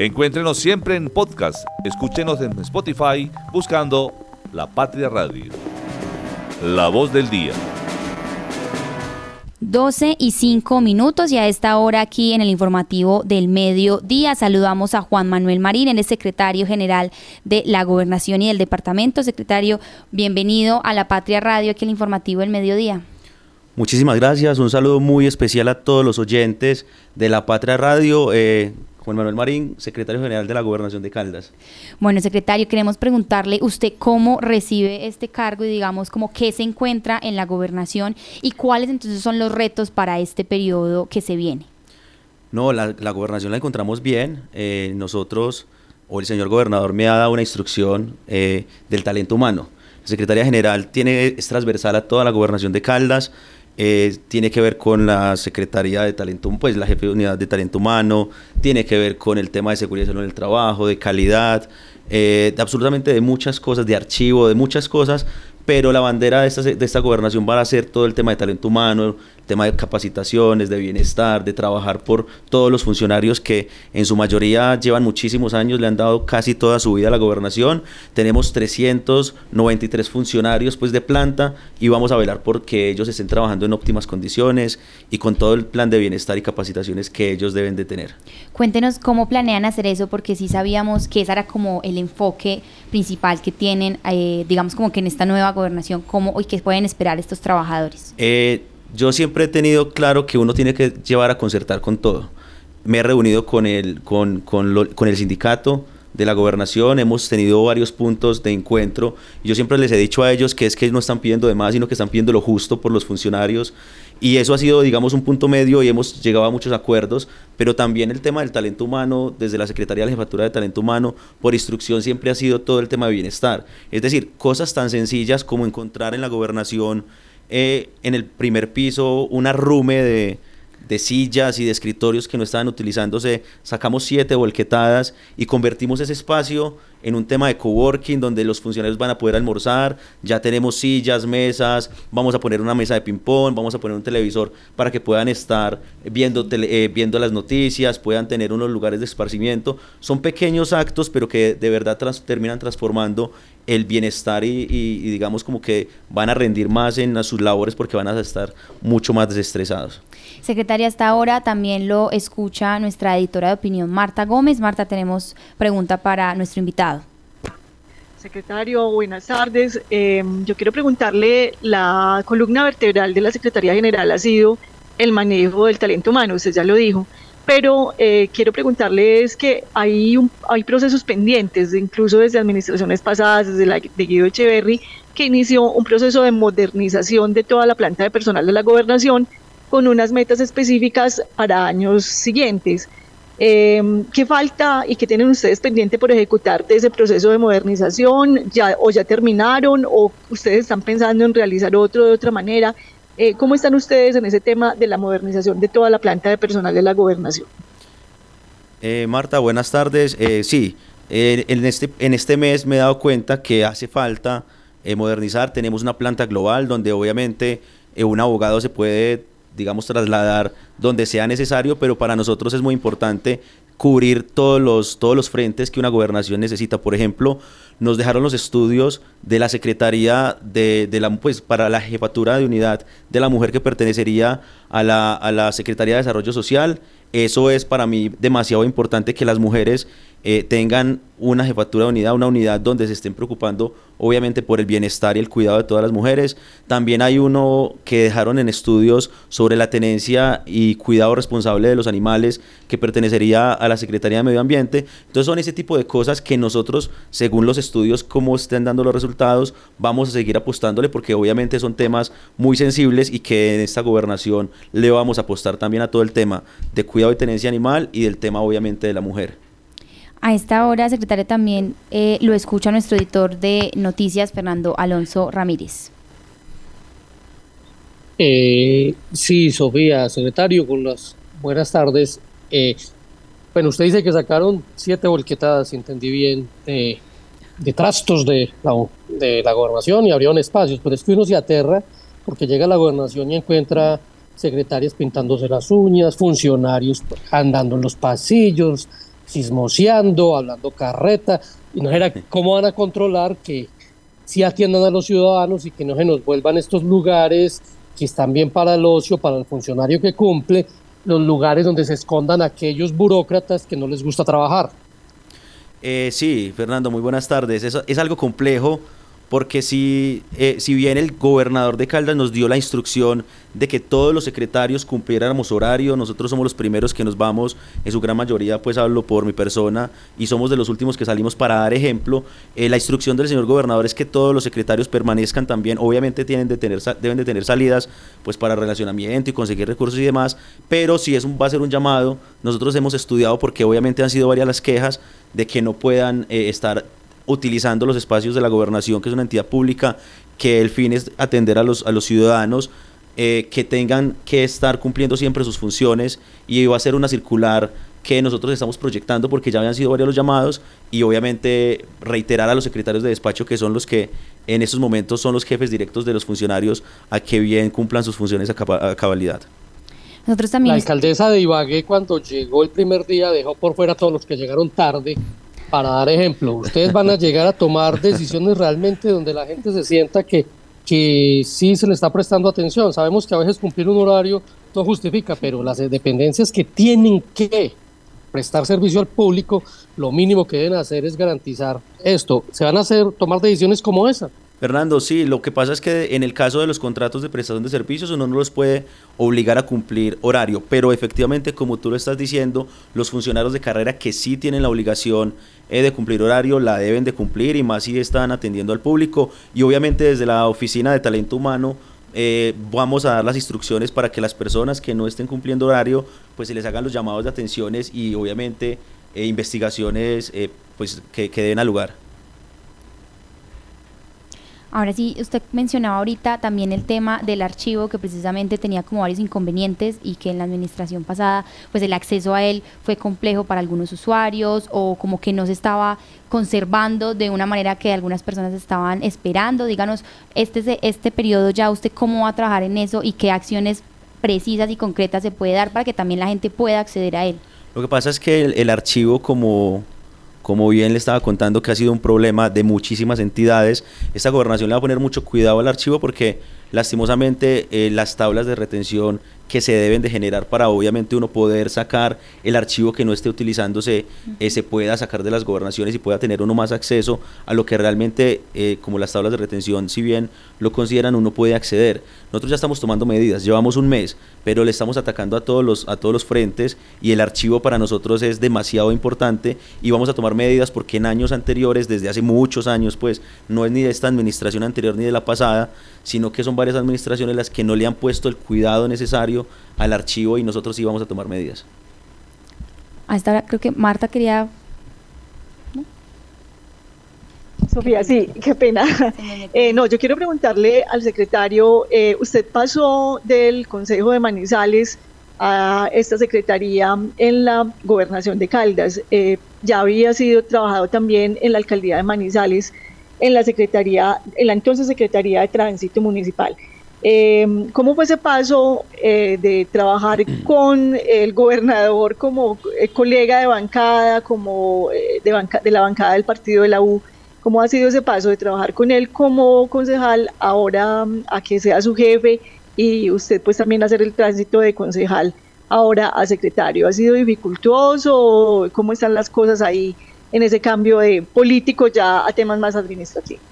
Encuéntrenos siempre en podcast. Escúchenos en Spotify buscando La Patria Radio. La voz del día. 12 y 5 minutos y a esta hora aquí en el informativo del mediodía saludamos a Juan Manuel Marín, el secretario general de la Gobernación y del Departamento. Secretario, bienvenido a La Patria Radio, aquí en el informativo del mediodía. Muchísimas gracias, un saludo muy especial a todos los oyentes de La Patria Radio. Eh, Juan Manuel Marín, secretario general de la Gobernación de Caldas. Bueno, secretario, queremos preguntarle usted cómo recibe este cargo y digamos como qué se encuentra en la gobernación y cuáles entonces son los retos para este periodo que se viene. No, la, gobernación la encontramos bien. Eh, nosotros, o el señor gobernador me ha dado una instrucción eh, del talento humano. La Secretaría General tiene, es transversal a toda la gobernación de Caldas eh, tiene que ver con la Secretaría de Talento, pues la jefe de unidad de talento humano, tiene que ver con el tema de seguridad en el trabajo, de calidad, eh, de absolutamente de muchas cosas, de archivo, de muchas cosas, pero la bandera de esta, de esta gobernación va a ser todo el tema de talento humano, tema de capacitaciones, de bienestar, de trabajar por todos los funcionarios que en su mayoría llevan muchísimos años, le han dado casi toda su vida a la gobernación. Tenemos 393 funcionarios pues de planta y vamos a velar por que ellos estén trabajando en óptimas condiciones y con todo el plan de bienestar y capacitaciones que ellos deben de tener. Cuéntenos cómo planean hacer eso porque sí sabíamos que ese era como el enfoque principal que tienen, eh, digamos como que en esta nueva gobernación, cómo y qué pueden esperar estos trabajadores. Eh, yo siempre he tenido claro que uno tiene que llevar a concertar con todo. Me he reunido con el, con, con, con el sindicato de la gobernación, hemos tenido varios puntos de encuentro. Yo siempre les he dicho a ellos que es que no están pidiendo de más, sino que están pidiendo lo justo por los funcionarios. Y eso ha sido, digamos, un punto medio y hemos llegado a muchos acuerdos, pero también el tema del talento humano, desde la Secretaría de la Jefatura de Talento Humano, por instrucción siempre ha sido todo el tema de bienestar. Es decir, cosas tan sencillas como encontrar en la gobernación eh, en el primer piso una rume de, de sillas y de escritorios que no estaban utilizándose, sacamos siete volquetadas y convertimos ese espacio en un tema de coworking donde los funcionarios van a poder almorzar, ya tenemos sillas, mesas, vamos a poner una mesa de ping-pong, vamos a poner un televisor para que puedan estar viendo, eh, viendo las noticias, puedan tener unos lugares de esparcimiento. Son pequeños actos, pero que de verdad terminan transformando el bienestar y, digamos como que van a rendir más en sus labores porque van a estar mucho más desestresados. Secretaria, hasta ahora también lo escucha nuestra editora de opinión, Marta Gómez. Marta, tenemos pregunta para nuestro invitado. Secretario, buenas tardes. Em, yo quiero preguntarle, la columna vertebral de la Secretaría General ha sido el manejo del talento humano, usted ya lo dijo pero eh, quiero preguntarles que hay, hay procesos pendientes, incluso desde administraciones pasadas, desde la de Guido Echeverry, que inició un proceso de modernización de toda la planta de personal de la gobernación con unas metas específicas para años siguientes. Em, ¿Qué falta y qué tienen ustedes pendiente por ejecutar de ese proceso de modernización? ¿Ya, ¿O ya terminaron? ¿O ustedes están pensando en realizar otro de otra manera? Eh, ¿Cómo están ustedes en ese tema de la modernización de toda la planta de personal de la gobernación? Eh, Marta, buenas tardes. Eh, sí, en, este, en este mes me he dado cuenta que hace falta modernizar. Tenemos una planta global donde obviamente un abogado se puede, digamos, trasladar donde sea necesario, pero para nosotros es muy importante cubrir todos los, todos los frentes que una gobernación necesita. Por ejemplo, nos dejaron los estudios de la Secretaría de, de, la, pues, para la jefatura de unidad de la mujer que pertenecería a la, a la Secretaría de Desarrollo Social. Eso es para mí demasiado importante que las mujeres eh, tengan una jefatura de unidad, una unidad donde se estén preocupando obviamente por el bienestar y el cuidado de todas las mujeres. También hay uno que dejaron en estudios sobre la tenencia y cuidado responsable de los animales que pertenecería a la Secretaría de Medio Ambiente. Entonces son ese tipo de cosas que nosotros, según los estudios, cómo estén dando los resultados, vamos a seguir apostándole porque obviamente son temas muy sensibles y que en esta gobernación le vamos a apostar también a todo el tema de cuidado y tenencia animal y del tema obviamente de la mujer. A esta hora, secretaria, también eh, lo escucha nuestro editor de noticias, Fernando Alonso Ramírez. Eh, sí, Sofía, secretario, con buenas tardes. Eh, bueno, usted dice que sacaron siete volquetadas, si entendí bien, de, trastos de la, de la gobernación y abrieron espacios, pero es que uno se aterra porque llega a la gobernación y encuentra secretarias pintándose las uñas, funcionarios andando en los pasillos, sismoseando, hablando carreta, y no era cómo van a controlar que si atiendan a los ciudadanos y que no se nos vuelvan estos lugares que están bien para el ocio, para el funcionario que cumple, los lugares donde se escondan aquellos burócratas que no les gusta trabajar. Eh, sí, Fernando, muy buenas tardes. Eso es algo complejo porque si, eh, si bien el gobernador de Caldas nos dio la instrucción de que todos los secretarios cumpliéramos horario, nosotros somos los primeros que nos vamos, en su gran mayoría pues hablo por mi persona y somos de los últimos que salimos para dar ejemplo, eh, la instrucción del señor gobernador es que todos los secretarios permanezcan también, obviamente tienen de tener, deben de tener salidas pues para relacionamiento y conseguir recursos y demás, pero si es un, va a ser un llamado, nosotros hemos estudiado porque obviamente han sido varias las quejas de que no puedan eh, estar utilizando los espacios de la gobernación, que es una entidad pública, que el fin es atender a los, a los ciudadanos. eh, que tengan que estar cumpliendo siempre sus funciones y va a ser una circular que nosotros estamos proyectando porque ya habían sido varios los llamados y obviamente reiterar a los secretarios de despacho que son los que en estos momentos son los jefes directos de los funcionarios a que bien cumplan sus funciones a, cabalidad. Nosotros también la alcaldesa de Ibagué cuando llegó el primer día dejó por fuera a todos los que llegaron tarde para dar ejemplo. Ustedes van a llegar a tomar decisiones realmente donde la gente se sienta que, que sí se le está prestando atención. Sabemos que a veces cumplir un horario no justifica, pero las dependencias que tienen que prestar servicio al público, lo mínimo que deben hacer es garantizar esto. Se van a hacer tomar decisiones como esa. Fernando, sí, lo que pasa es que en el caso de los contratos de prestación de servicios uno no los puede obligar a cumplir horario, pero efectivamente, como tú lo estás diciendo, los funcionarios de carrera que sí tienen la obligación eh, de cumplir horario la deben de cumplir y más si están atendiendo al público y obviamente desde la oficina de talento humano eh, vamos a dar las instrucciones para que las personas que no estén cumpliendo horario pues se les hagan los llamados de atenciones y obviamente eh, investigaciones pues que, que deben al lugar. Ahora sí, usted mencionaba ahorita también el tema del archivo que precisamente tenía como varios inconvenientes y que en la administración pasada pues el acceso a él fue complejo para algunos usuarios o como que no se estaba conservando de una manera que algunas personas estaban esperando. Díganos, este, este periodo ya usted cómo va a trabajar en eso y qué acciones precisas y concretas se puede dar para que también la gente pueda acceder a él. Lo que pasa es que el archivo como como bien le estaba contando que ha sido un problema de muchísimas entidades, esta gobernación le va a poner mucho cuidado al archivo porque lastimosamente eh, las tablas de retención que se deben de generar para obviamente uno poder sacar el archivo que no esté utilizándose, eh, se pueda sacar de las gobernaciones y pueda tener uno más acceso a lo que realmente, eh, como las tablas de retención, si bien lo consideran, uno puede acceder. Nosotros ya estamos tomando medidas, llevamos un mes, pero le estamos atacando a todos los, a todos los frentes y el archivo para nosotros es demasiado importante y vamos a tomar medidas porque en años anteriores, desde hace muchos años, pues no es ni de esta administración anterior ni de la pasada, sino que son varias administraciones las que no le han puesto el cuidado necesario al archivo y nosotros sí vamos a tomar medidas. A esta hora creo que Marta quería... Sofía, sí, qué pena. Eh, no, yo quiero preguntarle al secretario, eh, usted pasó del Consejo de Manizales a esta secretaría en la gobernación de Caldas. Eh, ya había sido trabajado también en la alcaldía de Manizales en la Secretaría, en la entonces Secretaría de Tránsito Municipal. Em, ¿Cómo fue ese paso eh, de trabajar con el gobernador como eh, colega de bancada, como eh, de, de la bancada del partido de la U? ¿Cómo ha sido ese paso de trabajar con él como concejal ahora mm, a que sea su jefe y usted pues también hacer el tránsito de concejal ahora a secretario? ¿Ha sido dificultoso? ¿Cómo están las cosas ahí en ese cambio de político ya a temas más administrativos.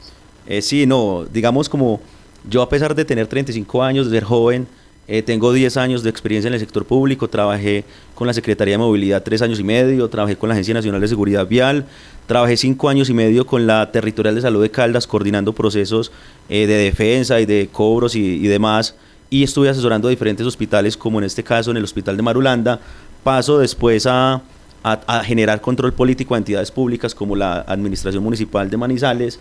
Eh, sí, no, digamos como yo a pesar de tener 35 años, de ser joven, eh, tengo 10 años de experiencia en el sector público, trabajé con la Secretaría de Movilidad 3 años y medio, trabajé con la Agencia Nacional de Seguridad Vial, trabajé 5 años y medio con la Territorial de Salud de Caldas, coordinando procesos eh, de defensa y de cobros y, y demás, y estuve asesorando a diferentes hospitales, como en este caso en el Hospital de Marulanda, paso después a a, generar control político a entidades públicas como la Administración Municipal de Manizales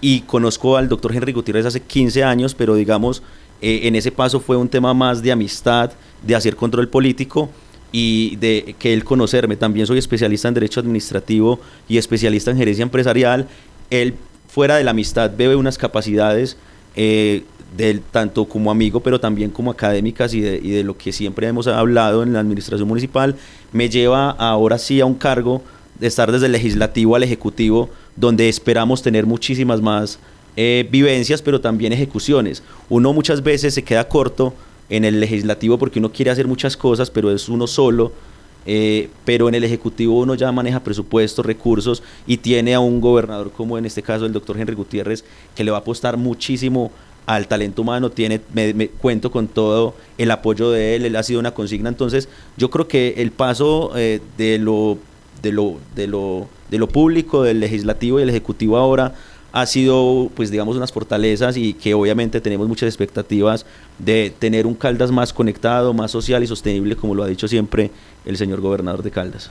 y conozco al doctor Henry Gutiérrez hace 15 años, pero digamos, eh, en ese paso fue un tema más de amistad, de hacer control político y de que él conocerme. También soy especialista en Derecho Administrativo y especialista en Gerencia Empresarial. Él, fuera de la amistad, bebe unas capacidades eh, del, tanto como amigo, pero también como académicas y de, lo que siempre hemos hablado en la administración municipal, me lleva ahora sí a un cargo de estar desde el legislativo al ejecutivo, donde esperamos tener muchísimas más eh, vivencias, pero también ejecuciones. Uno muchas veces se queda corto en el legislativo porque uno quiere hacer muchas cosas, pero es uno solo. Eh, pero en el Ejecutivo uno ya maneja presupuestos, recursos y tiene a un gobernador como en este caso el doctor Henry Gutiérrez que le va a apostar muchísimo al talento humano, tiene, me, cuento con todo el apoyo de él, él ha sido una consigna, entonces yo creo que el paso eh, de, lo, de, lo, de, lo, de lo público, del legislativo y el ejecutivo ahora ha sido, pues digamos, unas fortalezas y que obviamente tenemos muchas expectativas de tener un Caldas más conectado, más social y sostenible, como lo ha dicho siempre el señor gobernador de Caldas.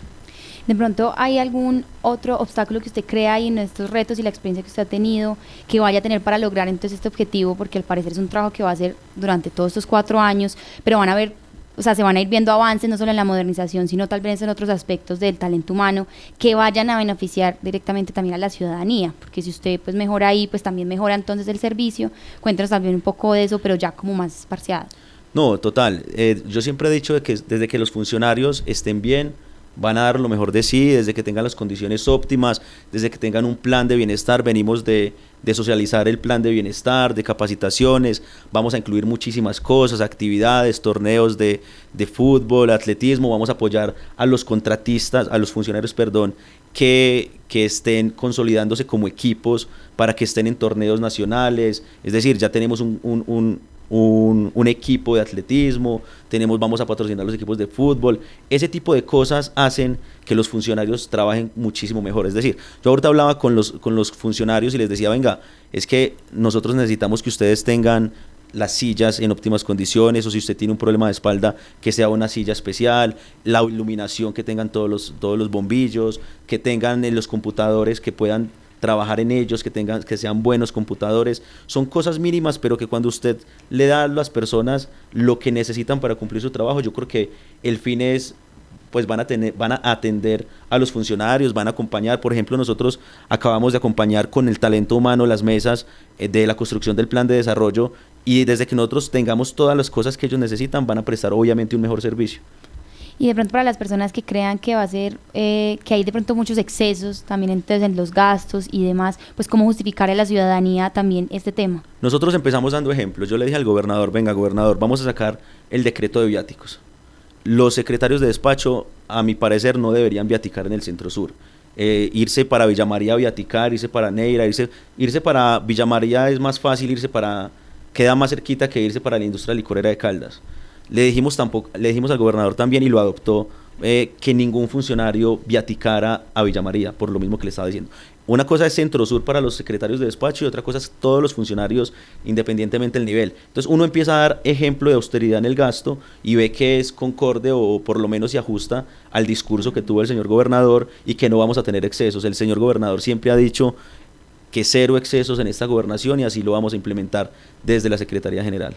De pronto, ¿hay algún otro obstáculo que usted crea ahí en estos retos y la experiencia que usted ha tenido que vaya a tener para lograr entonces este objetivo? Porque al parecer es un trabajo que va a hacer durante todos estos cuatro años, pero van a ver o sea, se van a ir viendo avances no solo en la modernización, sino tal vez en otros aspectos del talento humano que vayan a beneficiar directamente también a la ciudadanía, porque si usted pues mejora ahí, pues también mejora entonces el servicio. Cuéntanos también un poco de eso, pero ya como más esparciado. No, total. Eh, yo siempre he dicho que desde que los funcionarios estén bien, van a dar lo mejor de sí, desde que tengan las condiciones óptimas, desde que tengan un plan de bienestar, venimos de, de, socializar el plan de bienestar, de capacitaciones, vamos a incluir muchísimas cosas, actividades, torneos de, de fútbol, atletismo, vamos a apoyar a los contratistas, a los funcionarios, perdón, que, que estén consolidándose como equipos para que estén en torneos nacionales, es decir, ya tenemos un, un un, un, equipo de atletismo, tenemos, vamos a patrocinar los equipos de fútbol. Ese tipo de cosas hacen que los funcionarios trabajen muchísimo mejor. Es decir, yo ahorita hablaba con los, con los funcionarios y les decía, venga, es que nosotros necesitamos que ustedes tengan las sillas en óptimas condiciones o si usted tiene un problema de espalda que sea una silla especial, la iluminación que tengan todos los, todos los bombillos, que tengan en los computadores que puedan trabajar en ellos, que, tengan, que sean buenos computadores. Son cosas mínimas, pero que cuando usted le da a las personas lo que necesitan para cumplir su trabajo, yo creo que el fin es pues van a tener, van a atender a los funcionarios, van a acompañar, por ejemplo, nosotros acabamos de acompañar con el talento humano las mesas eh, de la construcción del plan de desarrollo y desde que nosotros tengamos todas las cosas que ellos necesitan, van a prestar obviamente un mejor servicio y de pronto para las personas que crean que va a ser, eh, que hay de pronto muchos excesos también entonces en los gastos y demás, pues cómo justificar a la ciudadanía también este tema. Nosotros empezamos dando ejemplos. Yo le dije al gobernador, venga gobernador, vamos a sacar el decreto de viáticos. Los secretarios de despacho, a mi parecer, no deberían viaticar en el centro sur. Eh, irse para Villa María a viaticar, irse para Neira, irse, irse para Villa María es más fácil, irse para, queda más cerquita que irse para la industria licorera de Caldas. Le dijimos, tampoco, le dijimos al gobernador también y lo adoptó eh, que ningún funcionario viaticara a Villa María, por lo mismo que le estaba diciendo. Una cosa es Centro Sur para los secretarios de despacho y otra cosa es todos los funcionarios independientemente del nivel. Entonces uno empieza a dar ejemplo de austeridad en el gasto y ve que es concorde o por lo menos se ajusta al discurso que tuvo el señor gobernador y que no vamos a tener excesos. El señor gobernador siempre ha dicho que cero excesos en esta gobernación y así lo vamos a implementar desde la Secretaría General.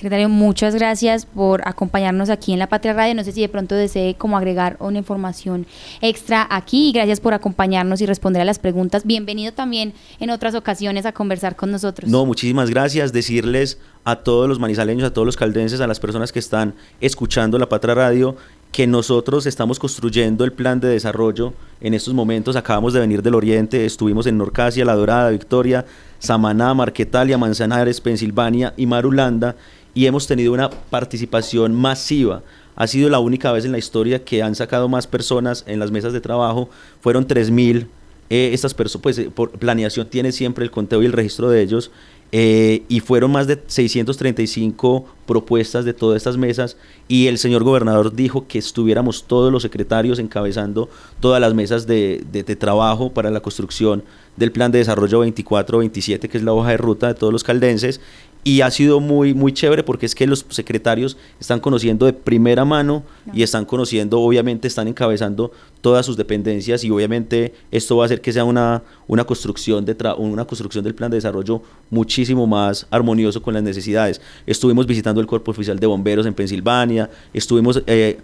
Secretario, muchas gracias por acompañarnos aquí en La Patria Radio. No sé si de pronto desee como agregar una información extra aquí gracias por acompañarnos y responder a las preguntas. Bienvenido también en otras ocasiones a conversar con nosotros. No, muchísimas gracias. Decirles a todos los manizaleños, a todos los caldenses, a las personas que están escuchando La Patria Radio, que nosotros estamos construyendo el plan de desarrollo en estos momentos. Acabamos de venir del Oriente, estuvimos en Norcasia, La Dorada, Victoria, Samaná, Marquetalia, Manzanares, Pensilvania y Marulanda y hemos tenido una participación masiva. Ha sido la única vez en la historia que han sacado más personas en las mesas de trabajo. Fueron 3.000. Eh, estas personas, pues eh, por planeación tiene siempre el conteo y el registro de ellos. Eh, y fueron más de 635 propuestas de todas estas mesas y el señor gobernador dijo que estuviéramos todos los secretarios encabezando todas las mesas de, de, de trabajo para la construcción del plan de desarrollo 24-27 que es la hoja de ruta de todos los caldenses y ha sido muy, muy chévere porque es que los secretarios están conociendo de primera mano y están conociendo, obviamente están encabezando todas sus dependencias y obviamente esto va a hacer que sea una, una, construcción, de una construcción del plan de desarrollo muchísimo más armonioso con las necesidades. Estuvimos visitando el Cuerpo Oficial de Bomberos en Pensilvania, estuvimos eh,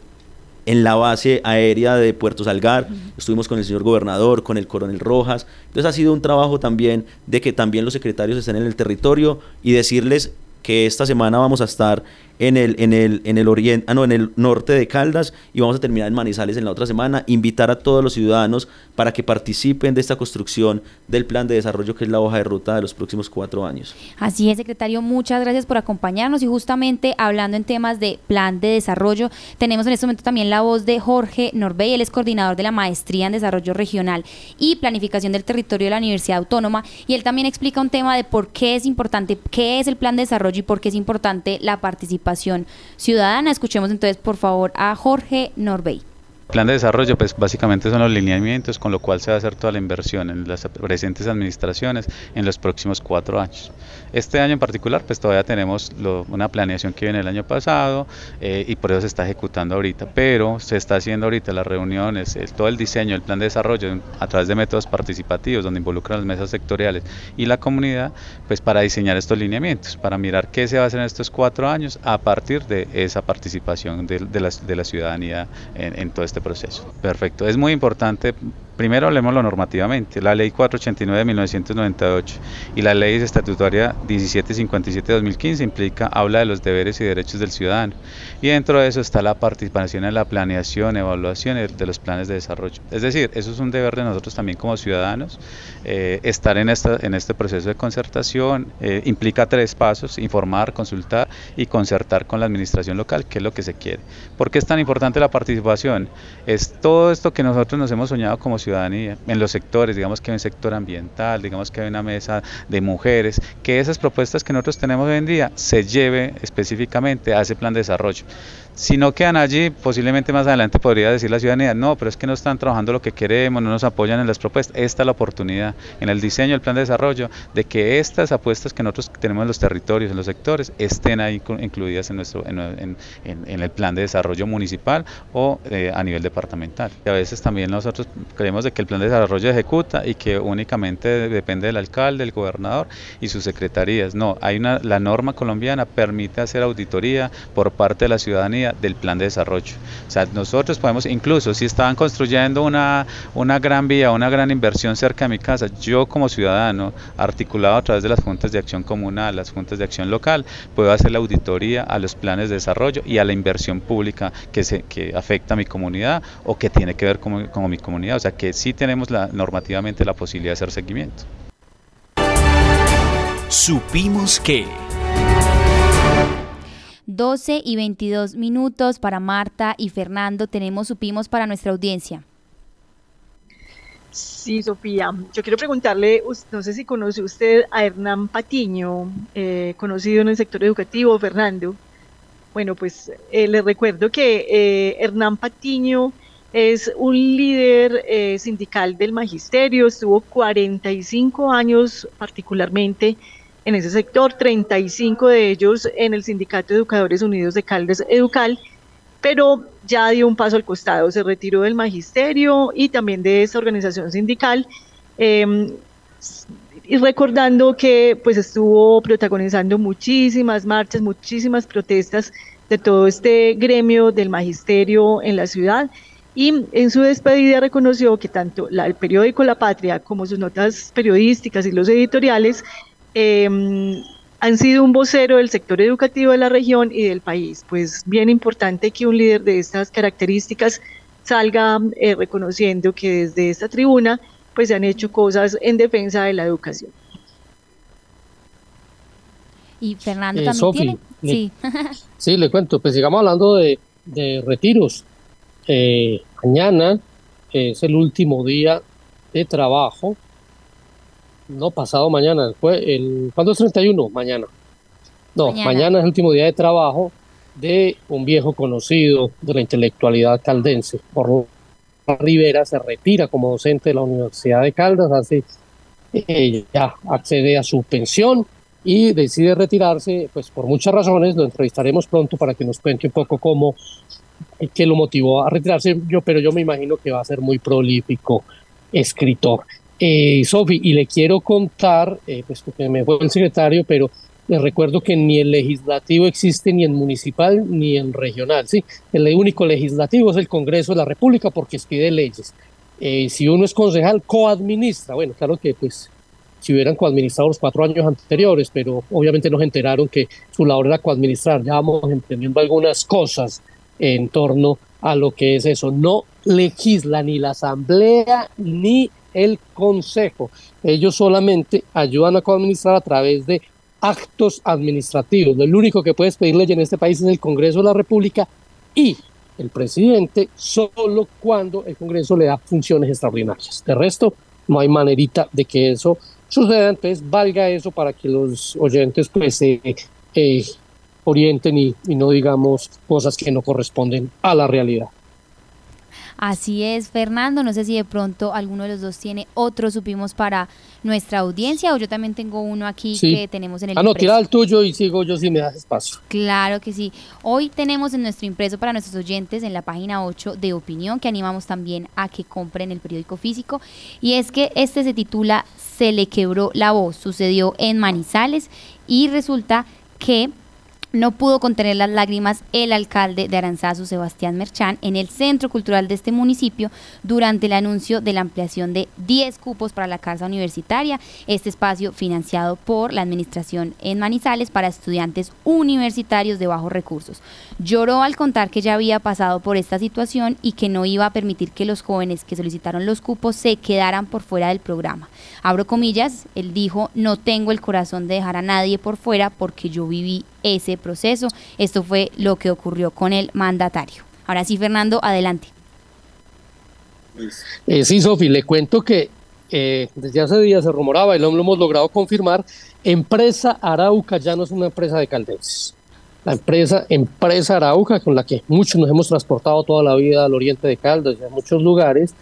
en la base aérea de Puerto Salgar, estuvimos con el señor gobernador, con el coronel Rojas, entonces ha sido un trabajo también de que también los secretarios estén en el territorio y decirles que esta semana vamos a estar en el, en el, en el oriente, ah, no, en el norte de Caldas y vamos a terminar en Manizales en la otra semana. Invitar a todos los ciudadanos para que participen de esta construcción del plan de desarrollo que es la hoja de ruta de los próximos cuatro años. Así es, secretario, muchas gracias por acompañarnos y justamente hablando en temas de plan de desarrollo, tenemos en este momento también la voz de Jorge Norbey, él es coordinador de la Maestría en Desarrollo Regional y Planificación del Territorio de la Universidad Autónoma y él también explica un tema de por qué es importante, qué es el plan de desarrollo y por qué es importante la participación ciudadana. Escuchemos entonces por favor a Jorge Norbey. Plan de desarrollo, pues básicamente son los lineamientos con lo cual se va a hacer toda la inversión en las presentes administraciones en los próximos cuatro años. Este año en particular, pues todavía tenemos una planeación que viene el año pasado eh, y por eso se está ejecutando ahorita, pero se está haciendo ahorita las reuniones, todo el diseño, el plan de desarrollo a través de métodos participativos donde involucran las mesas sectoriales y la comunidad, pues para diseñar estos lineamientos, para mirar qué se va a hacer en estos cuatro años a partir de esa participación de, la, ciudadanía en todo este proceso. Perfecto, es muy importante Primero hablemos normativamente. La Ley 489 de 1998 y la Ley Estatutaria 1757 de 2015 implica, habla de los deberes y derechos del ciudadano. Y dentro de eso está la participación en la planeación, evaluación de los planes de desarrollo. Es decir, eso es un deber de nosotros también como ciudadanos. Eh, estar en, esta, en este proceso de concertación eh, implica tres pasos, informar, consultar y concertar con la administración local, que es lo que se quiere. ¿Por qué es tan importante la participación? Es todo esto que nosotros nos hemos soñado como ciudadanía, en los sectores, digamos que hay un sector ambiental, digamos que hay una mesa de mujeres, que esas propuestas que nosotros tenemos hoy en día se lleve específicamente a ese plan de desarrollo. Si no quedan allí, posiblemente más adelante podría decir la ciudadanía, no, pero es que no están trabajando lo que queremos, no nos apoyan en las propuestas. Esta es la oportunidad en el diseño del plan de desarrollo de que estas apuestas que nosotros tenemos en los territorios, en los sectores, estén ahí incluidas en, nuestro, en, el plan de desarrollo municipal o eh, a nivel departamental. Y a veces también nosotros creemos de que el plan de desarrollo ejecuta y que únicamente depende del alcalde, del gobernador y sus secretarías. No, hay una, la norma colombiana permite hacer auditoría por parte de la ciudadanía del plan de desarrollo. O sea, nosotros podemos, incluso si estaban construyendo una, una gran vía, una gran inversión cerca de mi casa, yo como ciudadano, articulado a través de las juntas de acción comunal, las juntas de acción local, puedo hacer la auditoría a los planes de desarrollo y a la inversión pública que, se, que afecta a mi comunidad o que tiene que ver con, con mi comunidad. O sea, que sí tenemos normativamente la posibilidad de hacer seguimiento. Supimos que... 12 y 22 minutos para Marta y Fernando. Tenemos supimos para nuestra audiencia. Sí, Sofía. Yo quiero preguntarle, no sé si conoce usted a Hernán Patiño, eh, conocido en el sector educativo, Fernando. Bueno, pues eh, le recuerdo que eh, Hernán Patiño es un líder sindical del magisterio, estuvo 45 años particularmente en ese sector, 35 de ellos en el Sindicato de Educadores Unidos de Caldes Educal, pero ya dio un paso al costado, se retiró del magisterio y también de esa organización sindical. Em, y recordando que pues estuvo protagonizando muchísimas marchas, muchísimas protestas de todo este gremio del magisterio en la ciudad y en su despedida reconoció que tanto el periódico La Patria como sus notas periodísticas y los editoriales Em, han sido un vocero del sector educativo de la región y del país. Pues bien importante que un líder de estas características salga eh, reconociendo que desde esta tribuna pues se han hecho cosas en defensa de la educación. Y Fernando eh, también tiene. sí. sí, le cuento. Pues sigamos hablando de, retiros. Eh, mañana es el último día de trabajo no, pasado mañana. Fue el, ¿Cuándo es 31? Mañana. No, mañana. es el último día de trabajo de un viejo conocido de la intelectualidad caldense. Por Rivera se retira como docente de la Universidad de Caldas, así eh, ya accede a su pensión y decide retirarse, pues por muchas razones, lo entrevistaremos pronto para que nos cuente un poco cómo, qué lo motivó a retirarse, yo, pero yo me imagino que va a ser muy prolífico escritor. Eh, Sofi, y le quiero contar, eh, pues porque me fue el secretario, pero les recuerdo que ni el legislativo existe ni en municipal ni en regional, ¿sí? El único legislativo es el Congreso de la República porque expide leyes. Eh, si uno es concejal, coadministra. Bueno, claro que pues si hubieran coadministrado los cuatro años anteriores, pero obviamente nos enteraron que su labor era coadministrar. Ya vamos entendiendo algunas cosas en torno a lo que es eso. No legisla ni la asamblea ni el Consejo. Ellos solamente ayudan a coadministrar a través de actos administrativos. Lo único que puede pedir ley en este país es el Congreso de la República y el presidente solo cuando el Congreso le da funciones extraordinarias. De resto, no hay manerita de que eso suceda. Entonces, valga eso para que los oyentes pues se eh, orienten y no digamos cosas que no corresponden a la realidad. Así es, Fernando. No sé si de pronto alguno de los dos tiene otro, supimos para nuestra audiencia, o yo también tengo uno aquí que tenemos en el Ah, no, tira el tuyo y sigo yo si me das espacio. Claro que sí. Hoy tenemos en nuestro impreso para nuestros oyentes en la página 8 de opinión, que animamos también a que compren el periódico físico, y es que este se titula Se le quebró la voz. Sucedió en Manizales y resulta que no pudo contener las lágrimas el alcalde de Aranzazu, Sebastián Merchán, en el centro cultural de este municipio durante el anuncio de la ampliación de 10 cupos para la casa universitaria, este espacio financiado por la administración en Manizales para estudiantes universitarios de bajos recursos. Lloró al contar que ya había pasado por esta situación y que no iba a permitir que los jóvenes que solicitaron los cupos se quedaran por fuera del programa. Abro comillas, él dijo, no tengo el corazón de dejar a nadie por fuera porque yo viví ese proceso. Esto fue lo que ocurrió con el mandatario. Ahora sí, Fernando, adelante. Eh, sí, Sofi, le cuento que eh, desde hace días se rumoraba y lo, hemos logrado confirmar, empresa Arauca ya no es una empresa de caldenses. La empresa Empresa Arauca, con la que muchos nos hemos transportado toda la vida al oriente de Caldas y a muchos lugares,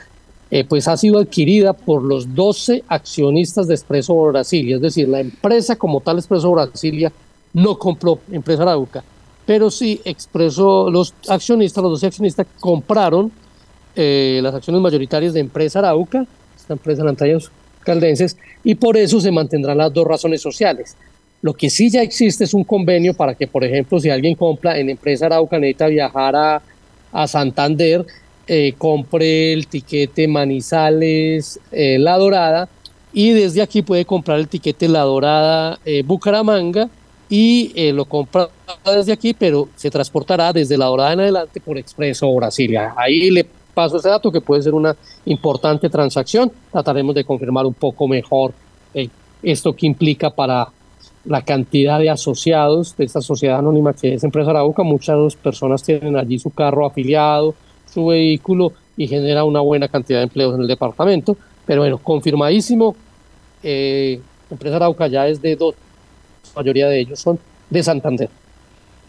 eh, pues ha sido adquirida por los 12 accionistas de Expreso Brasilia, es decir, la empresa como tal Expreso Brasilia no compró Empresa Arauca, pero sí Expreso, los accionistas, los 12 accionistas compraron eh, las acciones mayoritarias de Empresa Arauca, esta empresa en Antallos Caldenses, y por eso se mantendrán las dos razones sociales. Lo que sí ya existe es un convenio para que, por ejemplo, si alguien compra en Empresa Arauca, necesita viajar a, a Santander, eh, compre el tiquete Manizales eh, La Dorada y desde aquí puede comprar el tiquete La Dorada Bucaramanga y lo compra desde aquí, pero se transportará desde La Dorada en adelante por Expreso Brasilia. Ahí le paso ese dato que puede ser una importante transacción. Trataremos de confirmar un poco mejor esto que implica para la cantidad de asociados de esta sociedad anónima que es Empresa Arauca. Muchas personas tienen allí su carro afiliado, su vehículo y genera una buena cantidad de empleos en el departamento. Pero bueno, confirmadísimo, eh, Empresa Arauca ya es de dos, mayoría de ellos son de Santander.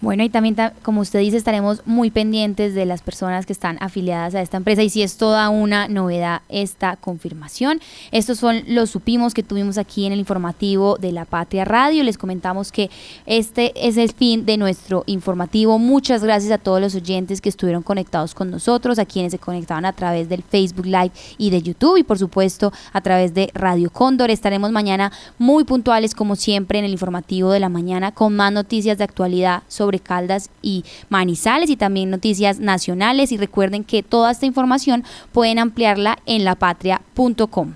Bueno, y también, como usted dice, estaremos muy pendientes de las personas que están afiliadas a esta empresa y si es toda una novedad esta confirmación. Estos son los supimos que tuvimos aquí en el informativo de la Patria Radio. Les comentamos que este es el fin de nuestro informativo. Muchas gracias a todos los oyentes que estuvieron conectados con nosotros, a quienes se conectaban a través del Facebook Live y de YouTube y por supuesto a través de Radio Cóndor. Estaremos mañana muy puntuales como siempre en el informativo de la mañana con más noticias de actualidad sobre Caldas y Manizales y también noticias nacionales y recuerden que toda esta información pueden ampliarla en lapatria.com.